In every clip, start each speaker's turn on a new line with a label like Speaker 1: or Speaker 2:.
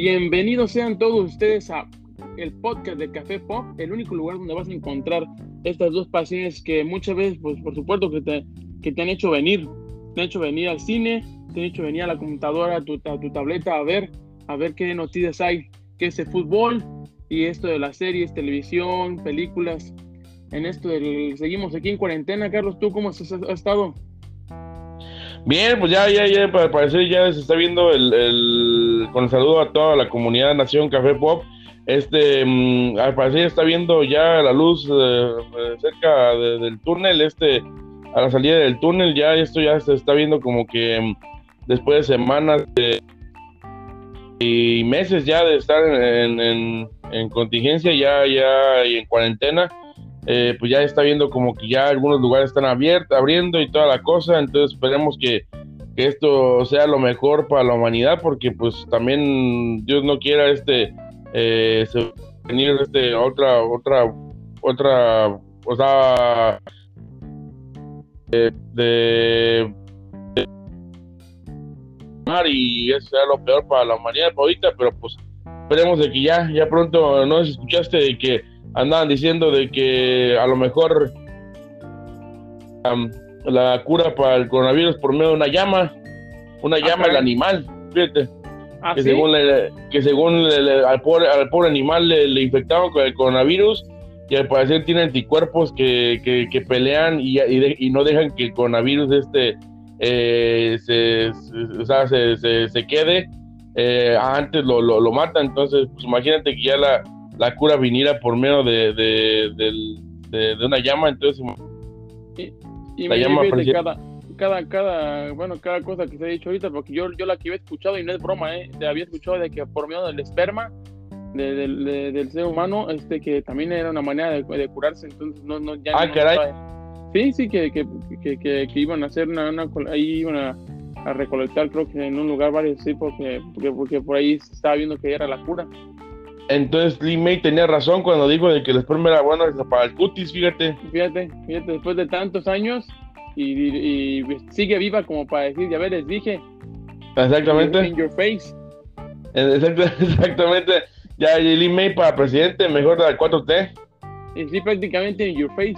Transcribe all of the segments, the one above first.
Speaker 1: Bienvenidos sean todos ustedes a el podcast de Café Pop, el único lugar donde vas a encontrar estas dos pasiones que muchas veces, pues por supuesto que te, que te han hecho venir, te han hecho venir al cine, te han hecho venir a la computadora, a tu, a tu tableta a ver, a ver qué noticias hay, qué es el fútbol y esto de las series, televisión, películas. En esto del, seguimos aquí en cuarentena, Carlos, ¿tú cómo has, has estado?
Speaker 2: Bien, pues ya, ya, ya, para parecer ya se está viendo el, el, con el saludo a toda la comunidad Nación Café Pop. Este, mm, al parecer ya está viendo ya la luz eh, cerca de, del túnel, este, a la salida del túnel, ya esto ya se está viendo como que mm, después de semanas de, y meses ya de estar en, en, en contingencia, ya, ya, y en cuarentena, eh, pues ya está viendo como que ya algunos lugares están abiertos, abriendo y toda la cosa, entonces esperemos que, esto sea lo mejor para la humanidad, porque pues también Dios no quiera este, eh, venir este, otra, otra, otra, o sea, de, y eso sea lo peor para la humanidad ahorita, pero pues esperemos de que ya, ya pronto, no escuchaste de que andaban diciendo de que a lo mejor um, la cura para el coronavirus por medio de una llama, una
Speaker 1: Ah,
Speaker 2: llama del animal, fíjate,
Speaker 1: ¿Ah,
Speaker 2: que
Speaker 1: sí?
Speaker 2: según, le- que según le- le- al, pobre, al pobre animal le, infectaron con el coronavirus y al parecer tiene anticuerpos que, que, que pelean y, y, de- y no dejan que el coronavirus este eh, se, se- o sea, se, se- se quede eh, antes lo, lo, lo mata entonces pues imagínate que ya la, la cura viniera por medio de, de, de- de una llama entonces
Speaker 1: Y
Speaker 2: La
Speaker 1: me
Speaker 2: llama
Speaker 1: cada, cada, cada, bueno, cada cosa que se ha dicho ahorita, porque yo, yo la que había escuchado, y no es broma, ¿eh? Había escuchado de que por medio del esperma de- del- de- del ser humano, este, que también era una manera de, de curarse, entonces no, no, ya
Speaker 2: Ah,
Speaker 1: no
Speaker 2: caray.
Speaker 1: Sí, sí, que, que, que, que, iban a hacer una, una ahí iban a, a recolectar, creo que en un lugar varios, sí, porque, porque, porque por ahí se estaba viendo que era la cura.
Speaker 2: Entonces Lee May tenía razón cuando dijo de que el esperma era bueno para el cutis fíjate
Speaker 1: Fíjate, fíjate, después de tantos años, y, y- y sigue viva como para decir, ya ver, les dije,
Speaker 2: exactamente
Speaker 1: in your face.
Speaker 2: Exacta- exactamente ya Lee May para presidente mejor de la 4T
Speaker 1: Y sí, prácticamente in your face.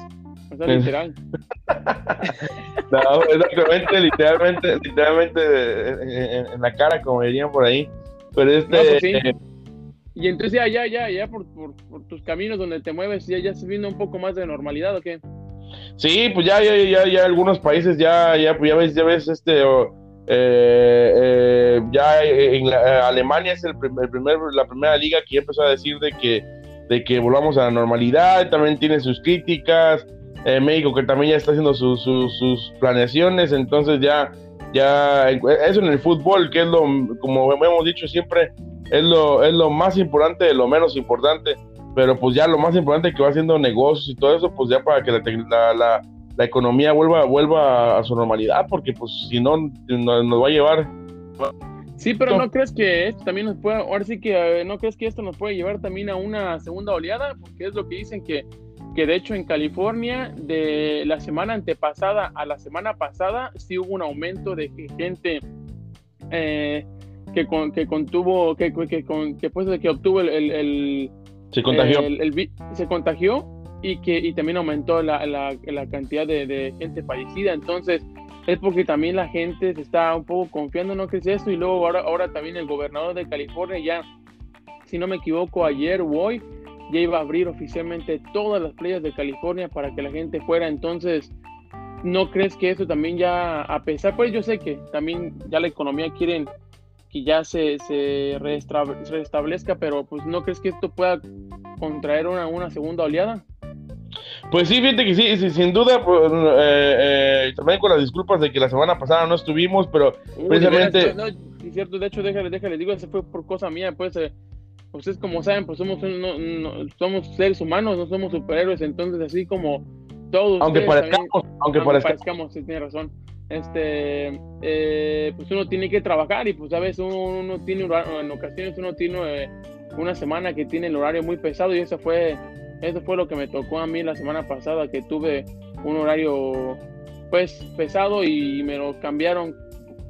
Speaker 1: O sea, literal.
Speaker 2: No, exactamente, literalmente, literalmente eh, en, en la cara, como dirían por ahí. Pero este,
Speaker 1: No, pues sí.
Speaker 2: eh,
Speaker 1: Y entonces ya, ya, ya, ya por, por, tus caminos donde te mueves, ya, ya se viene un poco más de normalidad, ¿o qué?
Speaker 2: sí, pues ya, ya, ya, ya algunos países ya, ya, pues ya ves, ya ves, este, eh, eh, ya en la- eh, Alemania es el, prim- el primer, la primera liga que ya empezó a decir de que, de que volvamos a la normalidad, también tiene sus críticas, eh, México que también ya está haciendo sus, sus planeaciones, entonces ya, ya, eso en el fútbol, que es lo, como hemos dicho siempre, es lo, es lo más importante de lo menos importante, pero pues ya lo más importante que va haciendo negocios y todo eso, pues ya para que la, la, la, la economía vuelva, vuelva a su normalidad, porque pues si no, nos, nos va a llevar
Speaker 1: Sí, pero
Speaker 2: No.
Speaker 1: ¿no crees que esto también nos puede, ahora sí que, eh, ¿no crees que esto nos puede llevar también a una segunda oleada? Porque es lo que dicen que, que de hecho en California, de la semana antepasada a la semana pasada, sí hubo un aumento de gente eh, que, con, que contuvo, que, que, con- que, pues, que obtuvo el- el- el,
Speaker 2: se contagió.
Speaker 1: el- el vi- se contagió y que y también aumentó la, la- la cantidad de, de gente fallecida. Entonces, es porque también la gente se está un poco confiando, ¿no crees eso? Y luego ahora, ahora también el gobernador de California ya, si no me equivoco, ayer o hoy, ya iba a abrir oficialmente todas las playas de California para que la gente fuera. Entonces, ¿no crees que eso también ya, a pesar, pues yo sé que también ya la economía quieren que ya se, se restablezca, pero pues no crees que esto pueda contraer una, una segunda oleada?
Speaker 2: Pues sí, fíjate que sí, sí, sin duda, pues, eh, eh, también con las disculpas de que la semana pasada no estuvimos, pero
Speaker 1: Uy,
Speaker 2: Precisamente-
Speaker 1: no, sí, cierto, de hecho, déjale, déjale, digo, eso fue por cosa mía, pues, eh, ustedes como saben, pues somos, no- no- somos seres humanos, no somos superhéroes, entonces así como todos
Speaker 2: aunque
Speaker 1: ustedes
Speaker 2: parezcamos,
Speaker 1: también-
Speaker 2: aunque
Speaker 1: aunque
Speaker 2: parezcamos,
Speaker 1: sí, tiene razón, este, eh, pues uno tiene que trabajar y pues a veces uno, tiene, en ocasiones uno tiene eh, una semana que tiene el horario muy pesado y eso fue, eso fue lo que me tocó a mí la semana pasada, que tuve un horario pues pesado y me lo cambiaron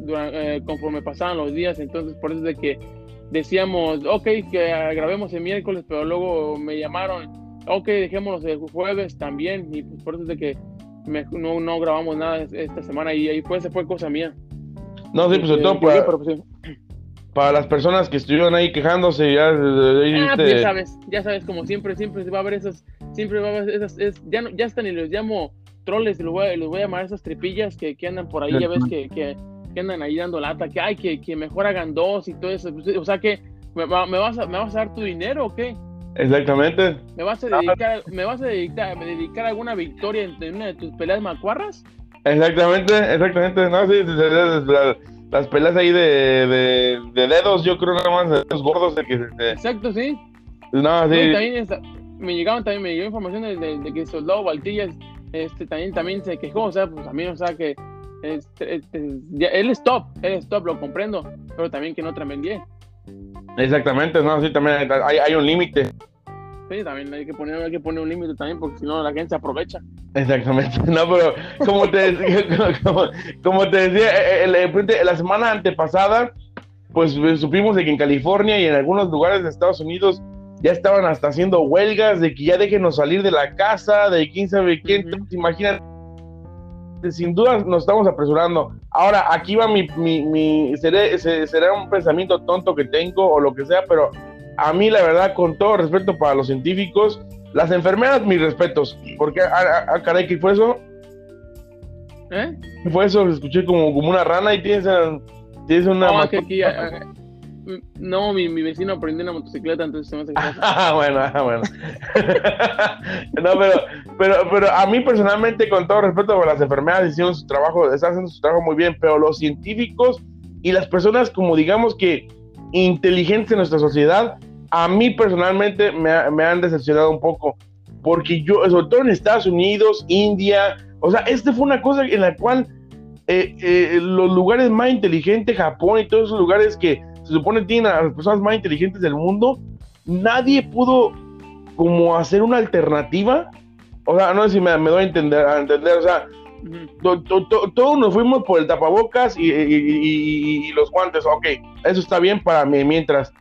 Speaker 1: eh, conforme pasaban los días, entonces por eso es de que decíamos, ok, que grabemos el miércoles, pero luego me llamaron, ok, dejémoslo el jueves también, y pues por eso es de que no, no grabamos nada esta semana y ahí fue, se fue cosa mía.
Speaker 2: No, sí, pues sobre todo para, pues, para las personas que estuvieron ahí quejándose, ya,
Speaker 1: ah, pues, ya sabes, ya sabes, como siempre, siempre va a haber esas, siempre va a haber esas, ya, ya están y los llamo troles, los voy, a, los voy a llamar esas tripillas que, que andan por ahí, ya ves que, que, que, andan ahí dando lata, que hay que, que mejor hagan dos y todo eso, o sea que, ¿me, me, vas, a, ¿me vas a dar tu dinero o qué?
Speaker 2: Exactamente.
Speaker 1: ¿Me vas a dedicar, ¿me vas a dedicar, dedicar alguna victoria en una de tus peleas macuarras?
Speaker 2: Exactamente, exactamente. No, sí, las, peleas ahí de, de, dedos, yo creo nada más de dedos gordos. De que,
Speaker 1: Exacto, sí.
Speaker 2: No, sí.
Speaker 1: también me llegaban también, me llegó información de, de, que Soldado Valtillas este, también, también se quejó, o sea, pues a mí, o sea, que este, este, él es top, él es top, lo comprendo, pero también que no tremendie.
Speaker 2: Exactamente, no, sí, también hay, hay un límite.
Speaker 1: Sí, también hay que poner, hay que poner un límite también, porque si no la gente se aprovecha.
Speaker 2: Exactamente, no, pero como te, como, te decía, eh, eh, la semana antepasada, pues supimos de que en California y en algunos lugares de Estados Unidos ya estaban hasta haciendo huelgas de que ya déjenos salir de la casa, de quién sabe quién, sin duda nos estamos apresurando. Ahora, aquí va mi, mi, mi será un pensamiento tonto que tengo o lo que sea, pero a mí la verdad, con todo respeto para los científicos, las enfermeras, mis respetos, porque, ah, ah, ah caray, ¿qué fue eso? ¿Eh? ¿Qué fue eso? Escuché como, como una rana y tienes, tienes una...
Speaker 1: No, que aquí, no, mi, mi, vecino aprendió una motocicleta, entonces se me hace
Speaker 2: Ah, bueno, ah, bueno. no, pero, pero, pero a mí personalmente, con todo respeto por las enfermeras, hicieron su trabajo, están haciendo su trabajo muy bien, pero los científicos y las personas como digamos que inteligentes en nuestra sociedad, a mí personalmente me, me han decepcionado un poco, porque yo, sobre todo en Estados Unidos, India, o sea, este fue una cosa en la cual eh, eh, los lugares más inteligentes, Japón y todos esos lugares que se supone tienen a las personas más inteligentes del mundo, nadie pudo como hacer una alternativa. O sea, no sé si me, doy a entender, a entender, o sea, todos nos fuimos por el tapabocas y, los guantes, ok, eso está bien para mí mientras,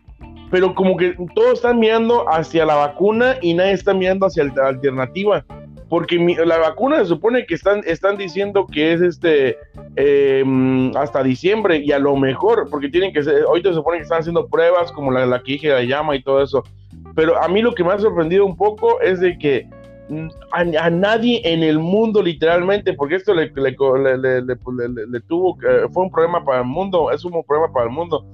Speaker 2: pero como que todos están mirando hacia la vacuna y nadie está mirando hacia la alternativa porque la vacuna se supone que están, están diciendo que es este em, hasta diciembre y a lo mejor, porque tienen que ser, ahorita se supone que están haciendo pruebas como la, la que dije de llama y todo eso, pero a mí lo que me ha sorprendido un poco es de que mm, a, nadie en el mundo literalmente, porque esto le, le, le, tuvo, fue un problema para el mundo, es un problema para el mundo,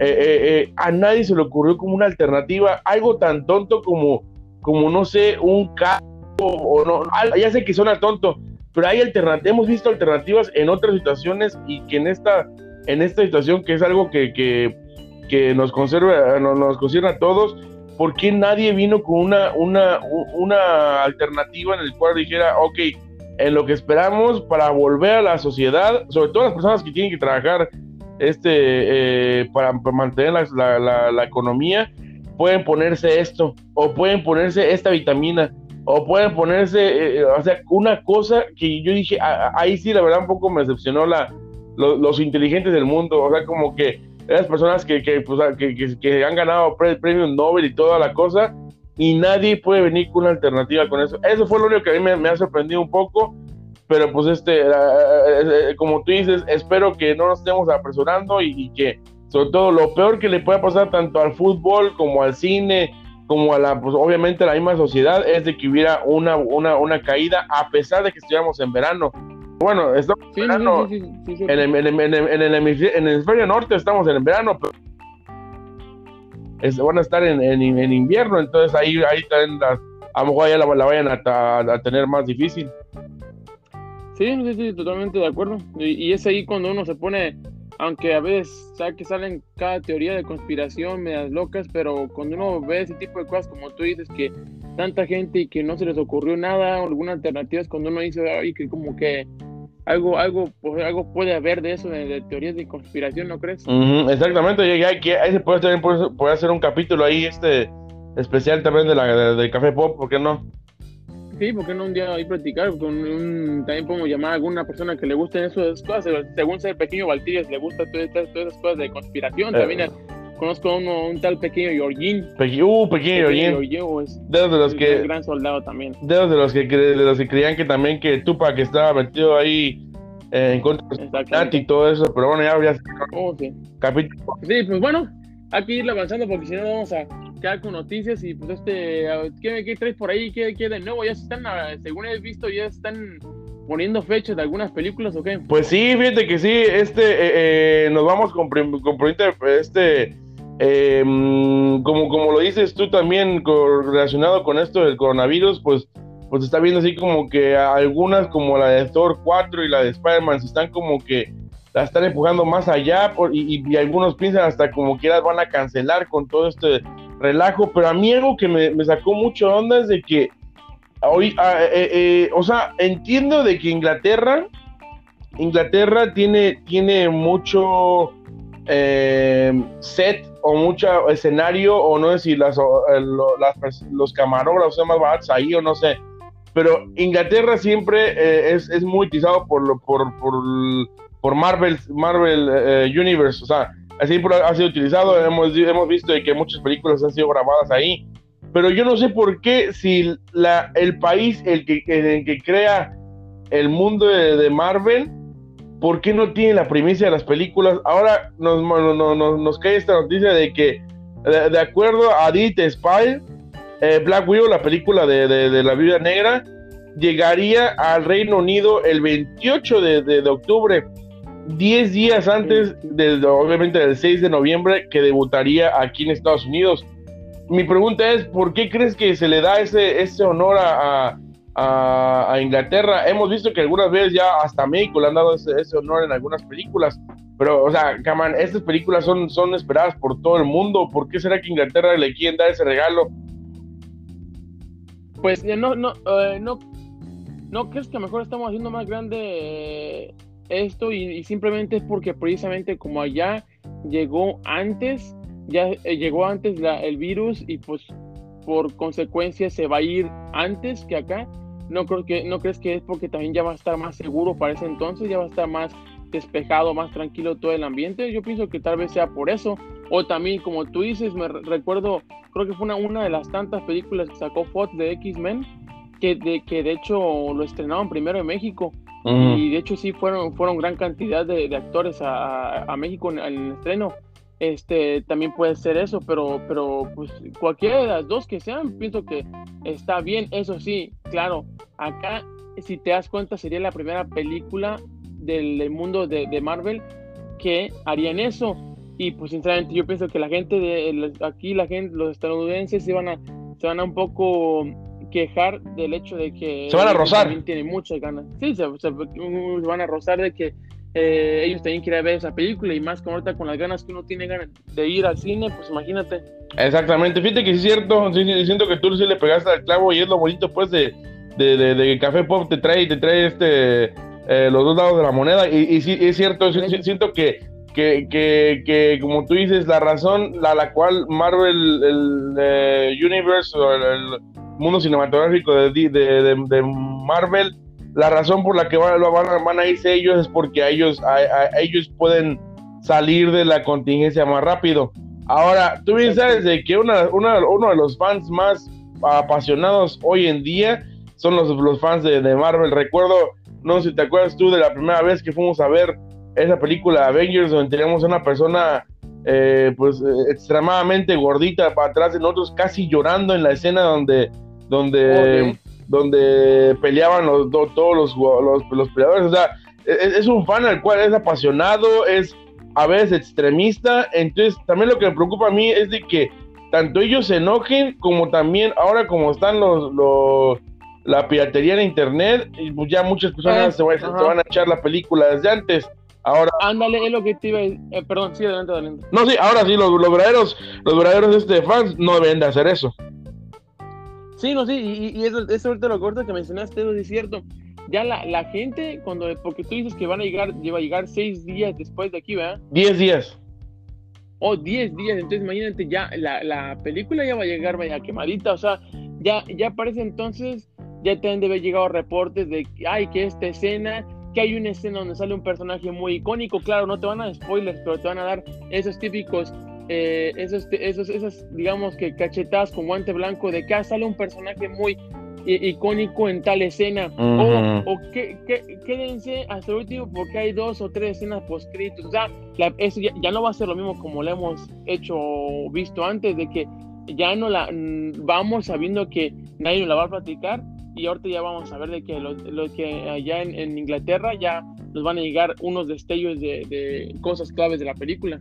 Speaker 2: eh, eh, eh, a nadie se le ocurrió como una alternativa, algo tan tonto como, como no sé, un carro o no, ya sé que suena tonto, pero hay alternativas, hemos visto alternativas en otras situaciones y que en esta, en esta situación que es algo que, que, que nos conserva, nos, concierne a todos, ¿por qué nadie vino con una, una, una alternativa en el cual dijera, ok, en lo que esperamos para volver a la sociedad, sobre todo las personas que tienen que trabajar este, eh, para, mantener la, la, la, economía, pueden ponerse esto o pueden ponerse esta vitamina o pueden ponerse, eh, eh, o sea, una cosa que yo dije, ahí sí, la verdad, un poco me decepcionó la, los inteligentes del mundo, o sea, como que las personas que, que, pues, que, que, han ganado premios Nobel y toda la cosa, y nadie puede venir con una alternativa con eso. Eso fue lo único que a mí me, ha sorprendido un poco, pero pues este, eh, como tú dices, espero que no nos estemos apresurando y, y que sobre todo lo peor que le pueda pasar tanto al fútbol como al cine, como a la, pues obviamente la misma sociedad, es de que hubiera una, una, una caída a pesar de que estuviéramos en verano. Bueno, estamos en verano, en, el, en, el, en, el, hemisferio norte estamos en verano, pero es, van a estar en, en, invierno, entonces ahí, ahí también a lo mejor ya la, la vayan a, a, tener más difícil.
Speaker 1: Sí, sí, sí, totalmente de acuerdo. Y, y es ahí cuando uno se pone aunque a veces sabe que salen cada teoría de conspiración medias locas, pero cuando uno ve ese tipo de cosas, como tú dices, que tanta gente y que no se les ocurrió nada, alguna alternativa, es cuando uno dice, ay, que como que algo, algo, pues, algo puede haber de eso, de, teorías de conspiración, ¿no crees?
Speaker 2: exactamente, y ahí se puede, también puede, hacer un capítulo ahí, este especial también de la de Café Pop, ¿por qué no?
Speaker 1: Sí, porque no un día ahí platicar con un, también podemos llamar a alguna persona que le gusten esas cosas, según ser pequeño Valtillas le gusta todas, esas cosas de conspiración, eh. también conozco a uno, un tal pequeño Yorgin.
Speaker 2: uh, pequeño Yorgin. De los que.
Speaker 1: Un gran soldado también.
Speaker 2: De los que, de los que creían que también que Tupac estaba metido ahí eh, en contra de y todo eso, pero bueno, ya. ya
Speaker 1: oh, sí. Sí, pues bueno, hay que ir avanzando porque si no vamos a quedar con noticias y pues este, ¿qué, qué traes por ahí? ¿Qué, ¿Qué, de nuevo? Ya se están, ah, según he visto, ya están poniendo fechas de algunas películas o qué?
Speaker 2: Pues sí, fíjate que sí, este, eh, eh, nos vamos con, con este, em, como, como lo dices tú también relacionado con esto del coronavirus, pues, pues está viendo así como que algunas como la de Thor 4 y la de Spider-Man se están como que la están empujando más allá y, algunos piensan hasta como que van a cancelar con todo este relajo, pero a mí algo que me, me sacó mucho onda es de que hoy, ah, eh, eh, o sea, entiendo de que Inglaterra, Inglaterra tiene, tiene mucho eh, set o mucho escenario, o no sé si las, los camarógrafos más baratos ahí o no sé. Pero Inglaterra siempre es, es, muy utilizado por, por, por, por Marvel, Marvel Universe, o sea, así ha sido utilizado. Hemos, hemos visto de que muchas películas han sido grabadas ahí pero yo no sé por qué si la, el país el que, el que crea el mundo de, Marvel, ¿por qué no tiene la primicia de las películas? Ahora nos, nos, cae esta noticia de que, de, acuerdo a Edith Spy, eh, Black Widow, la película de, la Viuda Negra, llegaría al Reino Unido el 28 de, octubre, 10 días antes, de, obviamente del 6 de noviembre, que debutaría aquí en Estados Unidos mi pregunta es, ¿por qué crees que se le da ese, ese honor a, a, Inglaterra? Hemos visto que algunas veces ya hasta México le han dado ese, ese honor en algunas películas, pero, o sea, Caman, estas películas son, son esperadas por todo el mundo. ¿Por qué será que Inglaterra le quieren dar ese regalo?
Speaker 1: Pues no, no, eh, no, no crees que mejor estamos haciendo más grande esto y, simplemente es porque precisamente como allá llegó antes ya eh, llegó antes el virus y pues por consecuencia se va a ir antes que acá. No creo que no crees que es porque también ya va a estar más seguro para ese entonces, ya va a estar más despejado, más tranquilo todo el ambiente. Yo pienso que tal vez sea por eso. O también, como tú dices, me recuerdo, creo que fue una, una de las tantas películas que sacó Fox de X-Men, que de, que de hecho lo estrenaron primero en México. Y de hecho sí fueron, fueron gran cantidad de, actores a, México en, el estreno este también puede ser eso, pero, pero pues cualquiera de las dos que sean, pienso que está bien. Eso sí, claro, acá, si te das cuenta, sería la primera película del, mundo de, Marvel que harían eso. Y pues sinceramente yo pienso que la gente de aquí, la gente, los estadounidenses se van a, se van a un poco quejar del hecho de que
Speaker 2: se van a rozar.
Speaker 1: También tienen muchas ganas. Sí, se, se van a rozar de que eh, ellos también quieren ver esa película y más con ahorita con las ganas que uno tiene ganas de ir al cine, pues imagínate.
Speaker 2: Exactamente, fíjate que es cierto, siento que tú sí le pegaste al clavo y es lo bonito pues de, de, Café Pop te trae, te trae este eh, los dos lados de la moneda y, y sí, es cierto, siento que, que, que, como tú dices, la razón la, la cual Marvel, el, eh, Universe o el, mundo cinematográfico de, de Marvel la razón por la que van, van, a irse ellos es porque a ellos, a, ellos pueden salir de la contingencia más rápido. Ahora, tú bien sabes de que una, uno de los fans más apasionados hoy en día son los, los fans de, Marvel. Recuerdo, no sé si te acuerdas tú de la primera vez que fuimos a ver esa película Avengers, donde teníamos a una persona eh, pues extremadamente gordita para atrás de nosotros, casi llorando en la escena donde, donde donde peleaban los, todos los, los, peleadores. O sea, e, e, es, un fan al cual es apasionado, es a veces extremista. Entonces, también lo que me preocupa a mí es de que tanto ellos se enojen, como también ahora como están los, los la piratería en internet, y pues ya muchas personas eh, se, van, a echar la película desde antes. Ahora.
Speaker 1: Ándale, es lo que te iba. Eh, perdón, sí, adelante, adelante.
Speaker 2: No, sí, ahora sí, los, los verdaderos, los verdaderos este, fans no deben de hacer eso.
Speaker 1: Sí, no, sí, y, y eso, eso ahorita lo corto que mencionaste, es cierto. Ya la, la gente, cuando, porque tú dices que van a llegar, lleva a llegar seis días después de aquí, ¿verdad?
Speaker 2: Diez días.
Speaker 1: Oh, diez días, entonces imagínate, ya la, la película ya va a llegar vaya quemadita, o sea, ya, ya parece entonces, ya también debe haber llegado reportes de, ay, que esta escena, que hay una escena donde sale un personaje muy icónico, claro, no te van a dar spoilers, pero te van a dar esos típicos eh, esos, esos, esas, digamos que cachetadas con guante blanco de que ah, sale un personaje muy icónico en tal escena. O, que, quédense hasta el último porque hay dos o tres escenas poscritos. O sea, eso ya, no va a ser lo mismo como lo hemos hecho visto antes, de que ya no la vamos sabiendo que nadie nos la va a platicar y ahorita ya vamos a ver de que lo, que allá en, Inglaterra ya nos van a llegar unos destellos de, cosas claves de la película.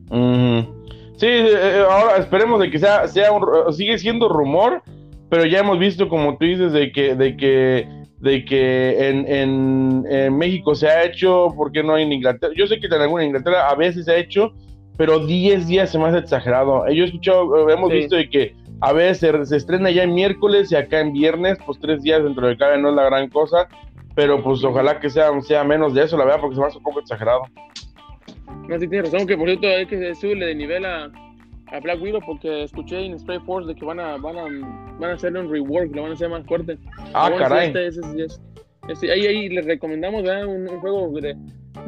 Speaker 2: Sí, eh, eh, ahora esperemos de que sea, sea sigue siendo rumor, pero ya hemos visto, como tú dices, de que, de que, de que en, en, México se ha hecho, porque no hay en Inglaterra? Yo sé que en alguna Inglaterra a veces se ha hecho, pero 10 días se me hace exagerado. Yo he escuchado, hemos visto de que a veces se, estrena ya en miércoles y acá en viernes, pues tres días dentro de cada no es la gran cosa, pero pues ojalá que sea, sea menos de eso, la verdad, porque se me hace un poco exagerado.
Speaker 1: No, sí tienes razón, que por cierto hay que subirle de nivel a, a Black Widow porque escuché en Stray Force de que van a, van a, van a hacerle un rework, lo van a hacer más fuerte.
Speaker 2: Ah, caray.
Speaker 1: Este, ahí, ahí les recomendamos un, un, juego de,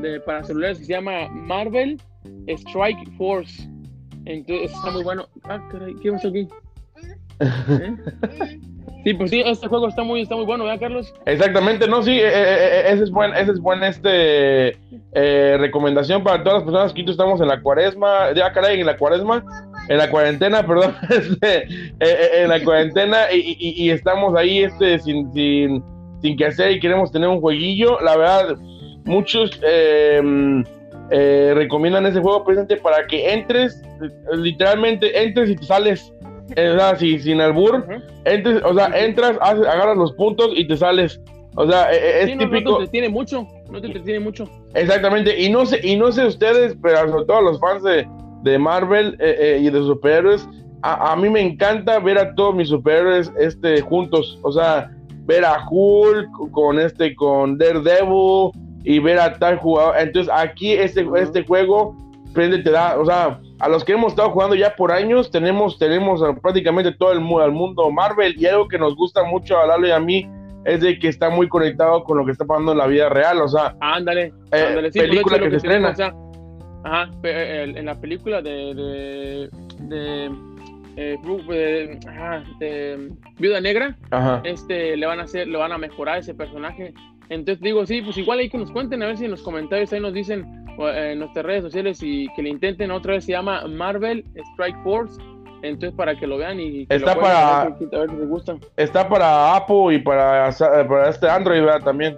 Speaker 1: de, para celulares que se llama Marvel Strike Force. Entonces está muy bueno. Ah, caray, ¿qué pasa aquí? ¿Eh? Sí, pues sí, este juego está muy, está muy bueno, ¿verdad, Carlos?
Speaker 2: Exactamente, no, sí, eh, eh, ese es buen, ese es buen, este, recomendación para todas las personas que estamos en la cuaresma, ya caray, en la cuaresma, en la cuarentena, perdón, este, en la cuarentena y, estamos ahí, este, sin, sin, sin que hacer y queremos tener un jueguillo, la verdad, muchos recomiendan ese juego presente para que entres, literalmente entres y te sales o sea, si, sin albur, entres, o sea, entras, agarras los puntos y te sales. O sea, e, e, es típico.
Speaker 1: No te entretiene mucho, no te entretiene mucho.
Speaker 2: Exactamente, y no sé, y no sé ustedes, pero sobre todo los fans de, de Marvel eh, eh, y de superhéroes, a, a, mí me encanta ver a todos mis superhéroes este, juntos. O sea, ver a Hulk con este, con Daredevil y ver a tal jugador. Entonces, aquí este, este juego prende, te da, o sea, a los que hemos estado jugando ya por años, tenemos, tenemos prácticamente todo el, el mundo Marvel y algo que nos gusta mucho a Lalo y a mí es de que está muy conectado con lo que está pasando en la vida real, o sea,
Speaker 1: ándale,
Speaker 2: eh, ándale película que, se estrena.
Speaker 1: ajá, en la película de, de, eh, de, Viuda Negra, este le van a hacer, le van a mejorar ese personaje. Entonces digo, sí, pues igual hay que nos cuenten a ver si en los comentarios ahí nos dicen en nuestras redes sociales y que le intenten otra vez se llama Marvel Strike Force entonces para que lo vean y que
Speaker 2: está para a ver, si les gusta. está para Apple y para, para este Android también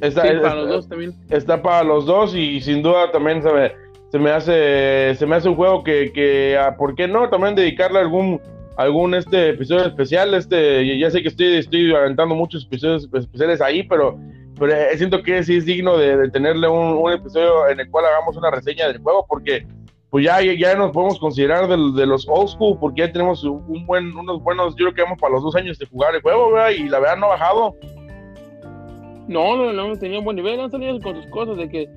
Speaker 1: está, para los dos también
Speaker 2: está para los dos y sin duda también se me, se me hace se me hace un juego que, que ah, ¿por qué no? también dedicarle algún algún este episodio especial este ya sé que estoy estoy aventando muchos episodios especiales ahí pero pero eh, siento que sí es digno de, tenerle un, episodio en el cual hagamos una reseña del juego, porque pues ya, ya nos podemos considerar de, los old school, porque ya tenemos un buen, unos buenos, yo creo que vamos para los dos años de jugar el juego. Y la verdad no ha bajado.
Speaker 1: No, no, no, tenía un buen nivel, han salido con sus cosas de que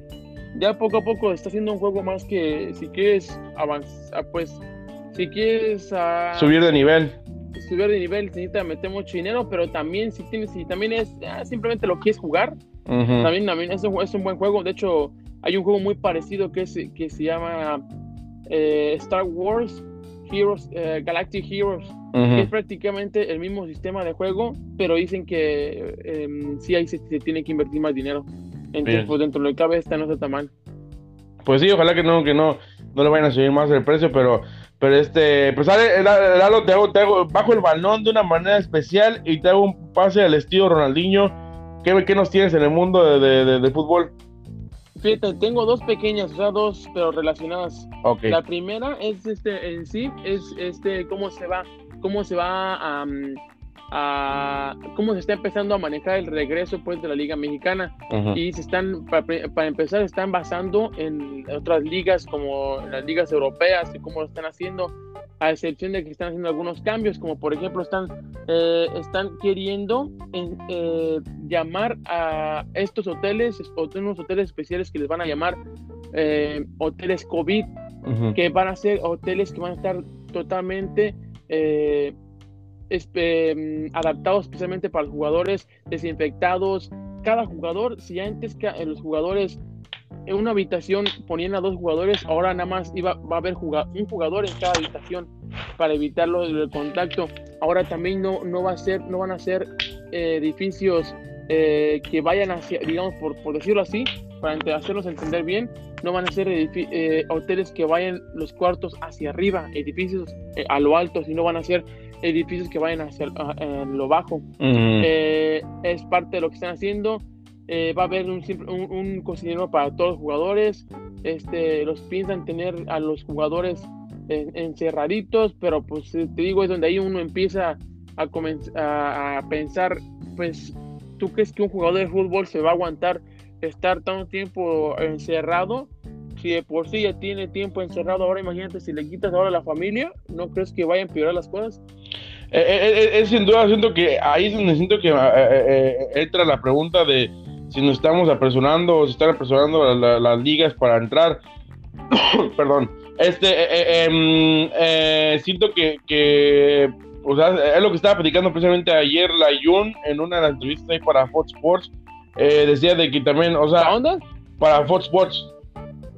Speaker 1: ya poco a poco está haciendo un juego más que si quieres avanzar, pues si quieres
Speaker 2: uh, subir de nivel
Speaker 1: subir de nivel necesita meter mucho dinero, pero también si tienes, si también es simplemente lo quieres jugar, también, también es, un, es, un, buen juego. De hecho, hay un juego muy parecido que, es, que se llama eh, Star Wars Heroes, eh, Galactic Heroes, que es prácticamente el mismo sistema de juego, pero dicen que eh, sí ahí se, tiene que invertir más dinero. Entonces, pues dentro de lo que cabe, esta no está mal.
Speaker 2: Pues sí, ojalá que no, que no, no le vayan a subir más el precio, pero pero este, pues Lalo, te hago, te hago, bajo el balón de una manera especial y te hago un pase al estilo Ronaldinho. ¿Qué, qué nos tienes en el mundo de, de, fútbol?
Speaker 1: Fíjate, tengo dos pequeñas, o sea, dos, pero relacionadas. La primera es este, en sí, es este, cómo se va, cómo se va a, a cómo se está empezando a manejar el regreso pues de la liga mexicana. Y se están para, empezar están basando en otras ligas como las ligas europeas y cómo lo están haciendo a excepción de que están haciendo algunos cambios como por ejemplo están eh, están queriendo eh, llamar a estos hoteles unos hoteles especiales que les van a llamar eh, hoteles covid que van a ser hoteles que van a estar totalmente este, adaptados especialmente para los jugadores desinfectados. Cada jugador, si antes los jugadores en una habitación ponían a dos jugadores, ahora nada más iba, va a haber un jugador en cada habitación para evitar el contacto. Ahora también no, no, va a ser, no van a ser eh, edificios eh, que vayan hacia, digamos, por, por decirlo así, para hacernos entender bien, no van a ser eh, hoteles que vayan los cuartos hacia arriba, edificios a lo alto, sino van a ser edificios que vayan hacia lo bajo. es parte de lo que están haciendo eh, va a haber un, un, cocinero para todos los jugadores. Este, los piensan tener a los jugadores encerraditos, pero pues eh, te digo, es donde ahí uno empieza a, a, pensar, pues, ¿tú crees que un jugador de fútbol se va a aguantar estar tanto tiempo encerrado? Si de por sí ya tiene tiempo encerrado, ahora imagínate si le quitas ahora a la familia, ¿no crees que vaya a empeorar las cosas?
Speaker 2: Eh, es sin duda, siento que ahí es donde siento que entra la pregunta de si nos estamos apresurando o si están apresurando las ligas para entrar. Perdón. Este, eh, eh, em, eh, siento que, que, o sea, es lo que estaba platicando precisamente ayer la Jun en una de las entrevistas ahí para Fox Sports. decía de que también, o sea,
Speaker 1: ¿Para dónde?
Speaker 2: Para Fox Sports,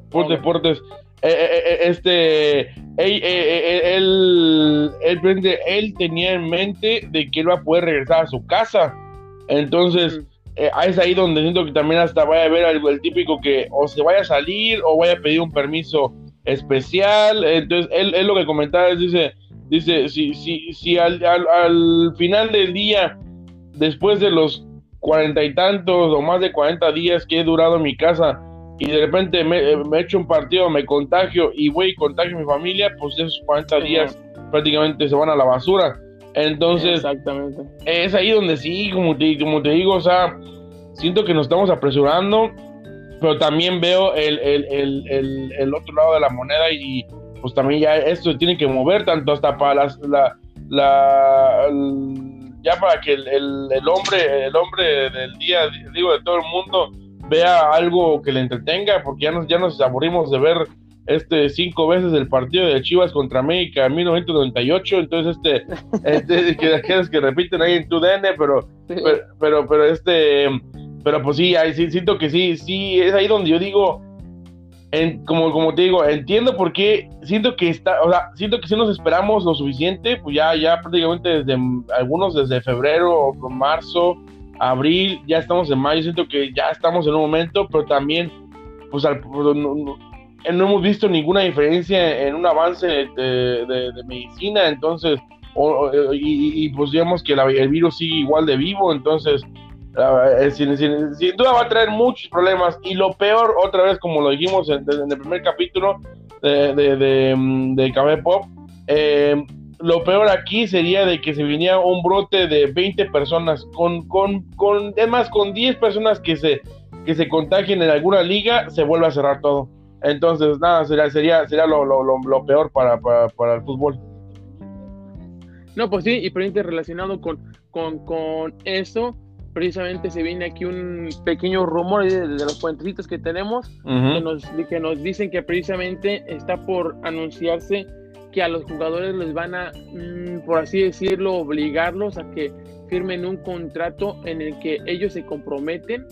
Speaker 2: Fox Deportes. este, él, él, él, él, tenía en mente de que él va a poder regresar a su casa. Entonces, eh, es ahí donde siento que también hasta vaya a haber algo, el típico que o se vaya a salir o vaya a pedir un permiso especial. Entonces, él, él lo que comentaba es, dice, dice, si, si, si al, al, final del día, después de los cuarenta y tantos o más de cuarenta días que he durado en mi casa y de repente me, eh, hecho un partido, me contagio y voy y contagio a mi familia, pues esos 40 días prácticamente se van a la basura. Entonces,
Speaker 1: Exactamente.
Speaker 2: es ahí donde sí, como te, como te digo, o sea, siento que nos estamos apresurando, pero también veo el, el, el, otro lado de la moneda y pues también ya esto tiene que mover tanto hasta para las, la, la, ya para que el, hombre, el hombre del día, digo, de todo el mundo, vea algo que le entretenga, porque ya nos, ya nos aburrimos de ver este cinco veces el partido de Chivas contra América en 1998, entonces este, este que, que repiten ahí en tu DN, pero, pero, pero, este, pero pues sí, ahí sí, siento que sí, sí, es ahí donde yo digo, en, como, como te digo, entiendo por qué, siento que está, o sea, siento que si nos esperamos lo suficiente, pues ya, ya prácticamente desde, algunos desde febrero, marzo, abril, ya estamos en mayo, siento que ya estamos en un momento, pero también, pues al, pues, eh, no hemos visto ninguna diferencia en un avance de, medicina, entonces, y, pues digamos que el virus sigue igual de vivo, entonces, eh, sin, duda va a traer muchos problemas, y lo peor, otra vez, como lo dijimos en, el primer capítulo de, de, de Café Pop, eh, lo peor aquí sería de que se viniera un brote de 20 personas, con, con, con, además, con 10 personas que se, que se contagien en alguna liga, se vuelve a cerrar todo. Entonces, nada, sería, sería, sería lo, lo, lo, peor para, para, el fútbol.
Speaker 1: No, pues sí, y precisamente relacionado con, con, con eso, precisamente se viene aquí un pequeño rumor de, los puentecitos que tenemos, que, nos, que nos dicen que precisamente está por anunciarse que a los jugadores les van a, mm, por así decirlo, obligarlos a que firmen un contrato en el que ellos se comprometen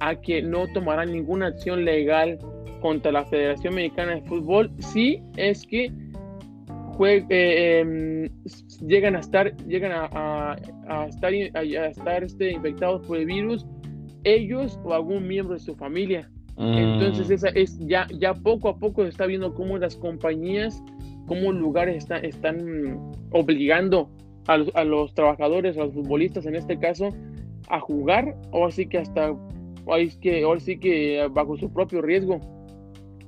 Speaker 1: a que no tomarán ninguna acción legal contra la Federación Mexicana de Fútbol si es que eh, em, llegan a estar llegan a, estar a, estar este, infectados por el virus ellos o algún miembro de su familia. Entonces esa es ya ya poco a poco se está viendo cómo las compañías cómo lugares están están obligando a los, a los trabajadores a los futbolistas en este caso a jugar o así que hasta ahí que ahora sí que bajo su propio riesgo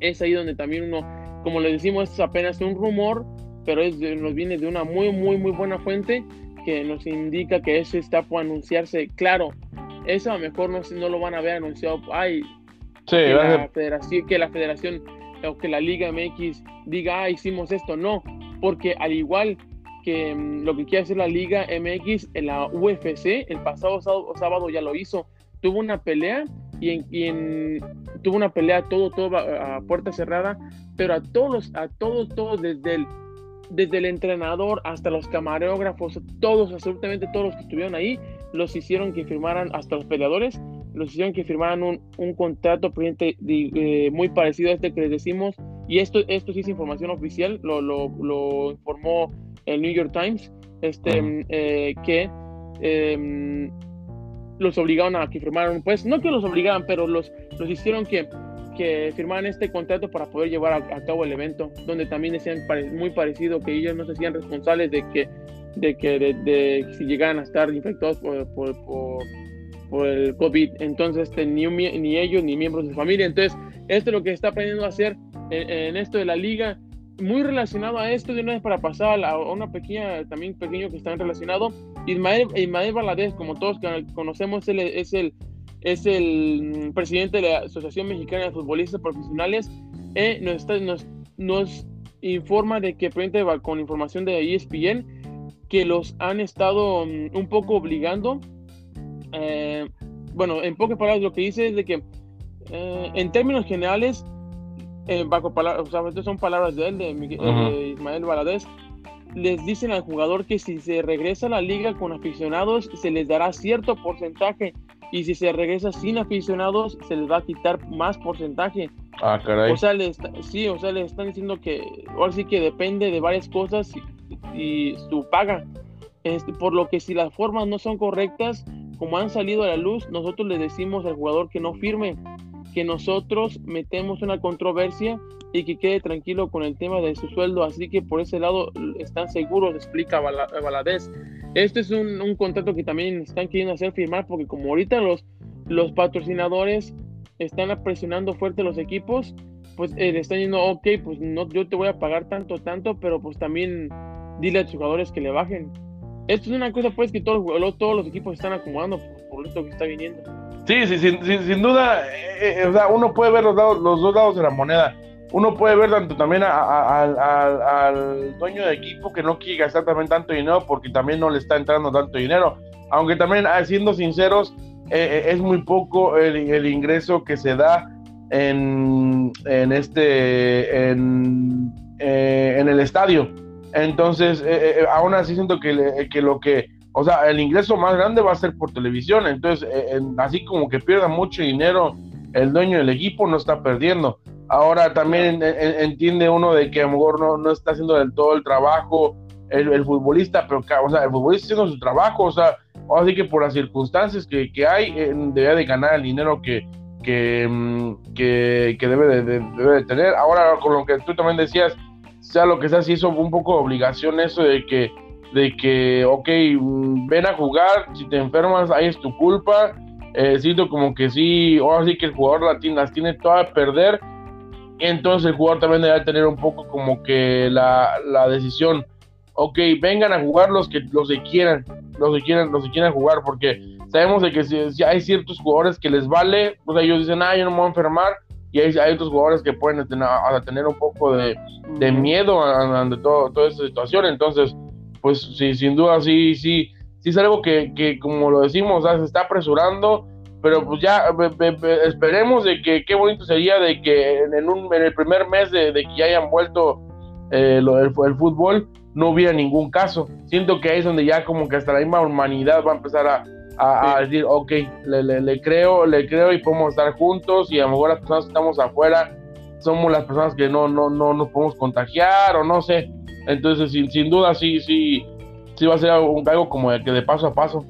Speaker 1: es ahí donde también uno, como le decimos, es apenas un rumor, pero es nos viene de una muy, muy, muy buena fuente que nos indica que eso está por anunciarse. Claro, eso a lo mejor no, no lo van a ver anunciado. Ay, que, la federación, que la federación o que la Liga MX diga, ah, hicimos esto. No, porque al igual que mm, lo que quiere hacer la Liga MX en la UFC, el pasado sábado ya lo hizo. Tuvo una pelea y en, tuvo una pelea todo, todo a, puerta cerrada, pero a todos, a todos, todos, desde el, desde el entrenador hasta los camarógrafos, todos, absolutamente todos los que estuvieron ahí, los hicieron que firmaran, hasta los peleadores, los hicieron que firmaran un, un contrato eh, muy parecido a este que les decimos. Y esto, esto sí es información oficial, lo, lo, lo informó el New York Times, este, eh, que em, los obligaron a que firmaran, pues no que los obligaran, pero los, los hicieron que, que firmaran este contrato para poder llevar a, cabo el evento, donde también decían muy parecido que ellos no se hacían responsables de que, de que de, si llegaran a estar infectados por, por por el COVID. Entonces, este, ni, ni ellos ni miembros de su familia. Entonces, esto es lo que está aprendiendo a hacer en, esto de la liga. Muy relacionado a esto, de una vez para pasar a, una pequeña, también pequeño que está relacionado. Ismael, Ismael Valadez, como todos conocemos, es el, es el presidente de la Asociación Mexicana de Futbolistas Profesionales. Eh, nos, está, nos, nos informa de que, con información de ESPN, que los han estado mm, un poco obligando eh, bueno, en pocas palabras lo que dice es de que eh, en términos generales, eh, bajo palabras, o sea, estas son palabras de él, de, Ismael Valadez, les dicen al jugador que si se regresa a la liga con aficionados, se les dará cierto porcentaje y si se regresa sin aficionados, se les va a quitar más porcentaje.
Speaker 2: Ah, caray.
Speaker 1: O sea, sí, o sea, le están diciendo que ahora sí que depende de varias cosas y, y su paga. Este, por lo que si las formas no son correctas, como han salido a la luz, nosotros le decimos al jugador que no firme, que nosotros metemos una controversia y que quede tranquilo con el tema de su sueldo. Así que por ese lado están seguros, explica Valadez. Este es un, contrato que también están queriendo hacer firmar porque como ahorita los, los patrocinadores están presionando fuerte los equipos, pues eh, le están diciendo, ok, pues no, yo te voy a pagar tanto, tanto, pero pues también dile a los jugadores que le bajen. Esto es una cosa pues que todos, los equipos están acomodando por, esto que está viniendo.
Speaker 2: Sí, sí, sin, duda, eh, eh, o sea, uno puede ver los, los dos lados de la moneda. Uno puede ver tanto también al dueño de equipo que no quiere gastar también tanto dinero porque también no le está entrando tanto dinero. Aunque también, ah, siendo sinceros, eh, es muy poco el, ingreso que se da en, en este en, en el estadio entonces, eh, eh, eh, aún así siento que, que, lo que, o sea, el ingreso más grande va a ser por televisión. Entonces, así como que pierda mucho dinero el dueño del equipo, no está perdiendo. Ahora también entiende uno de que a lo mejor no, no está haciendo del todo el trabajo el, futbolista, pero o sea, el futbolista haciendo su trabajo, o sea, así que por las circunstancias que, que hay, debe de ganar el dinero que, que, mm, que, debe, de, debe de tener. Ahora, con lo que tú también decías, sea lo que sea, si hizo un poco de obligación eso de que, de que, ok, ven a jugar, si te enfermas, ahí es tu culpa. Eh, siento como que sí, o así que el jugador las tiene, todas a perder. Entonces el jugador también debe tener un poco como que la, la decisión, ok, vengan a jugar los que, los que quieran, los que quieran, los que quieran jugar, porque sabemos de que si, hay ciertos jugadores que les vale, pues ellos dicen, ah, yo no me voy a enfermar, y hay, otros jugadores que pueden tener, tener un poco de, miedo ante todo, toda esa situación. Entonces, pues sí, sin duda, sí, sí, sí es algo que, como lo decimos, se está apresurando, pero pues ya esperemos de que qué bonito sería de que en, un, en el primer mes de, que ya hayan vuelto eh, lo del el fútbol no hubiera ningún caso. Siento que ahí es donde ya como que hasta la misma humanidad va a empezar a, a, decir, ok, le, le, creo, le creo y podemos estar juntos y a lo mejor las personas que estamos afuera somos las personas que no, no, no nos podemos contagiar o no sé. Entonces, sin, sin duda, sí, sí, sí va a ser algo, algo como de, que de paso a paso.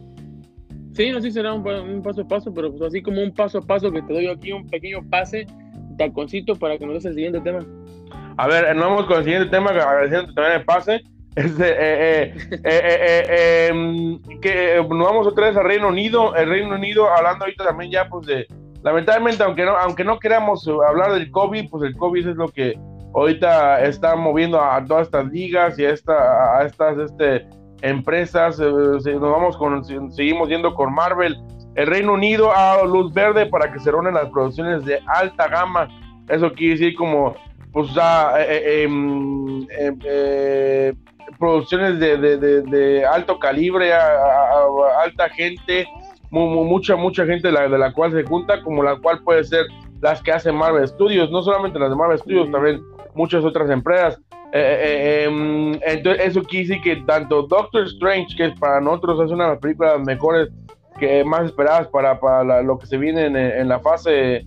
Speaker 1: Sí, no, sí será un, paso a paso, pero pues así como un paso a paso que te doy aquí un pequeño pase, taconcito para que nos des el siguiente tema.
Speaker 2: A ver, nos vamos con el siguiente tema, agradeciendo también el pase. Este, eh, eh, eh, em, que nos vamos otra vez al Reino Unido, el Reino Unido, hablando ahorita también ya pues de, lamentablemente, aunque no, aunque no queramos hablar del COVID, pues el COVID es lo que ahorita está moviendo a todas estas ligas y a, esta, a estas este, empresas, nos vamos con, seguimos yendo con Marvel, el Reino Unido ha dado luz verde para que se reúnen las producciones de alta gama, eso quiere decir como pues ya em, em, producciones de, de, de, alto calibre, a, alta gente, mucha, mucha gente de la, de la, cual se junta, como la cual puede ser las que hacen Marvel Studios, no solamente las de Marvel Studios, también muchas otras empresas. Eh, eh, eh, em, entonces, eso quiere decir que tanto Doctor Strange, que para nosotros es una de las películas mejores que más esperadas para, para lo que se viene en, la fase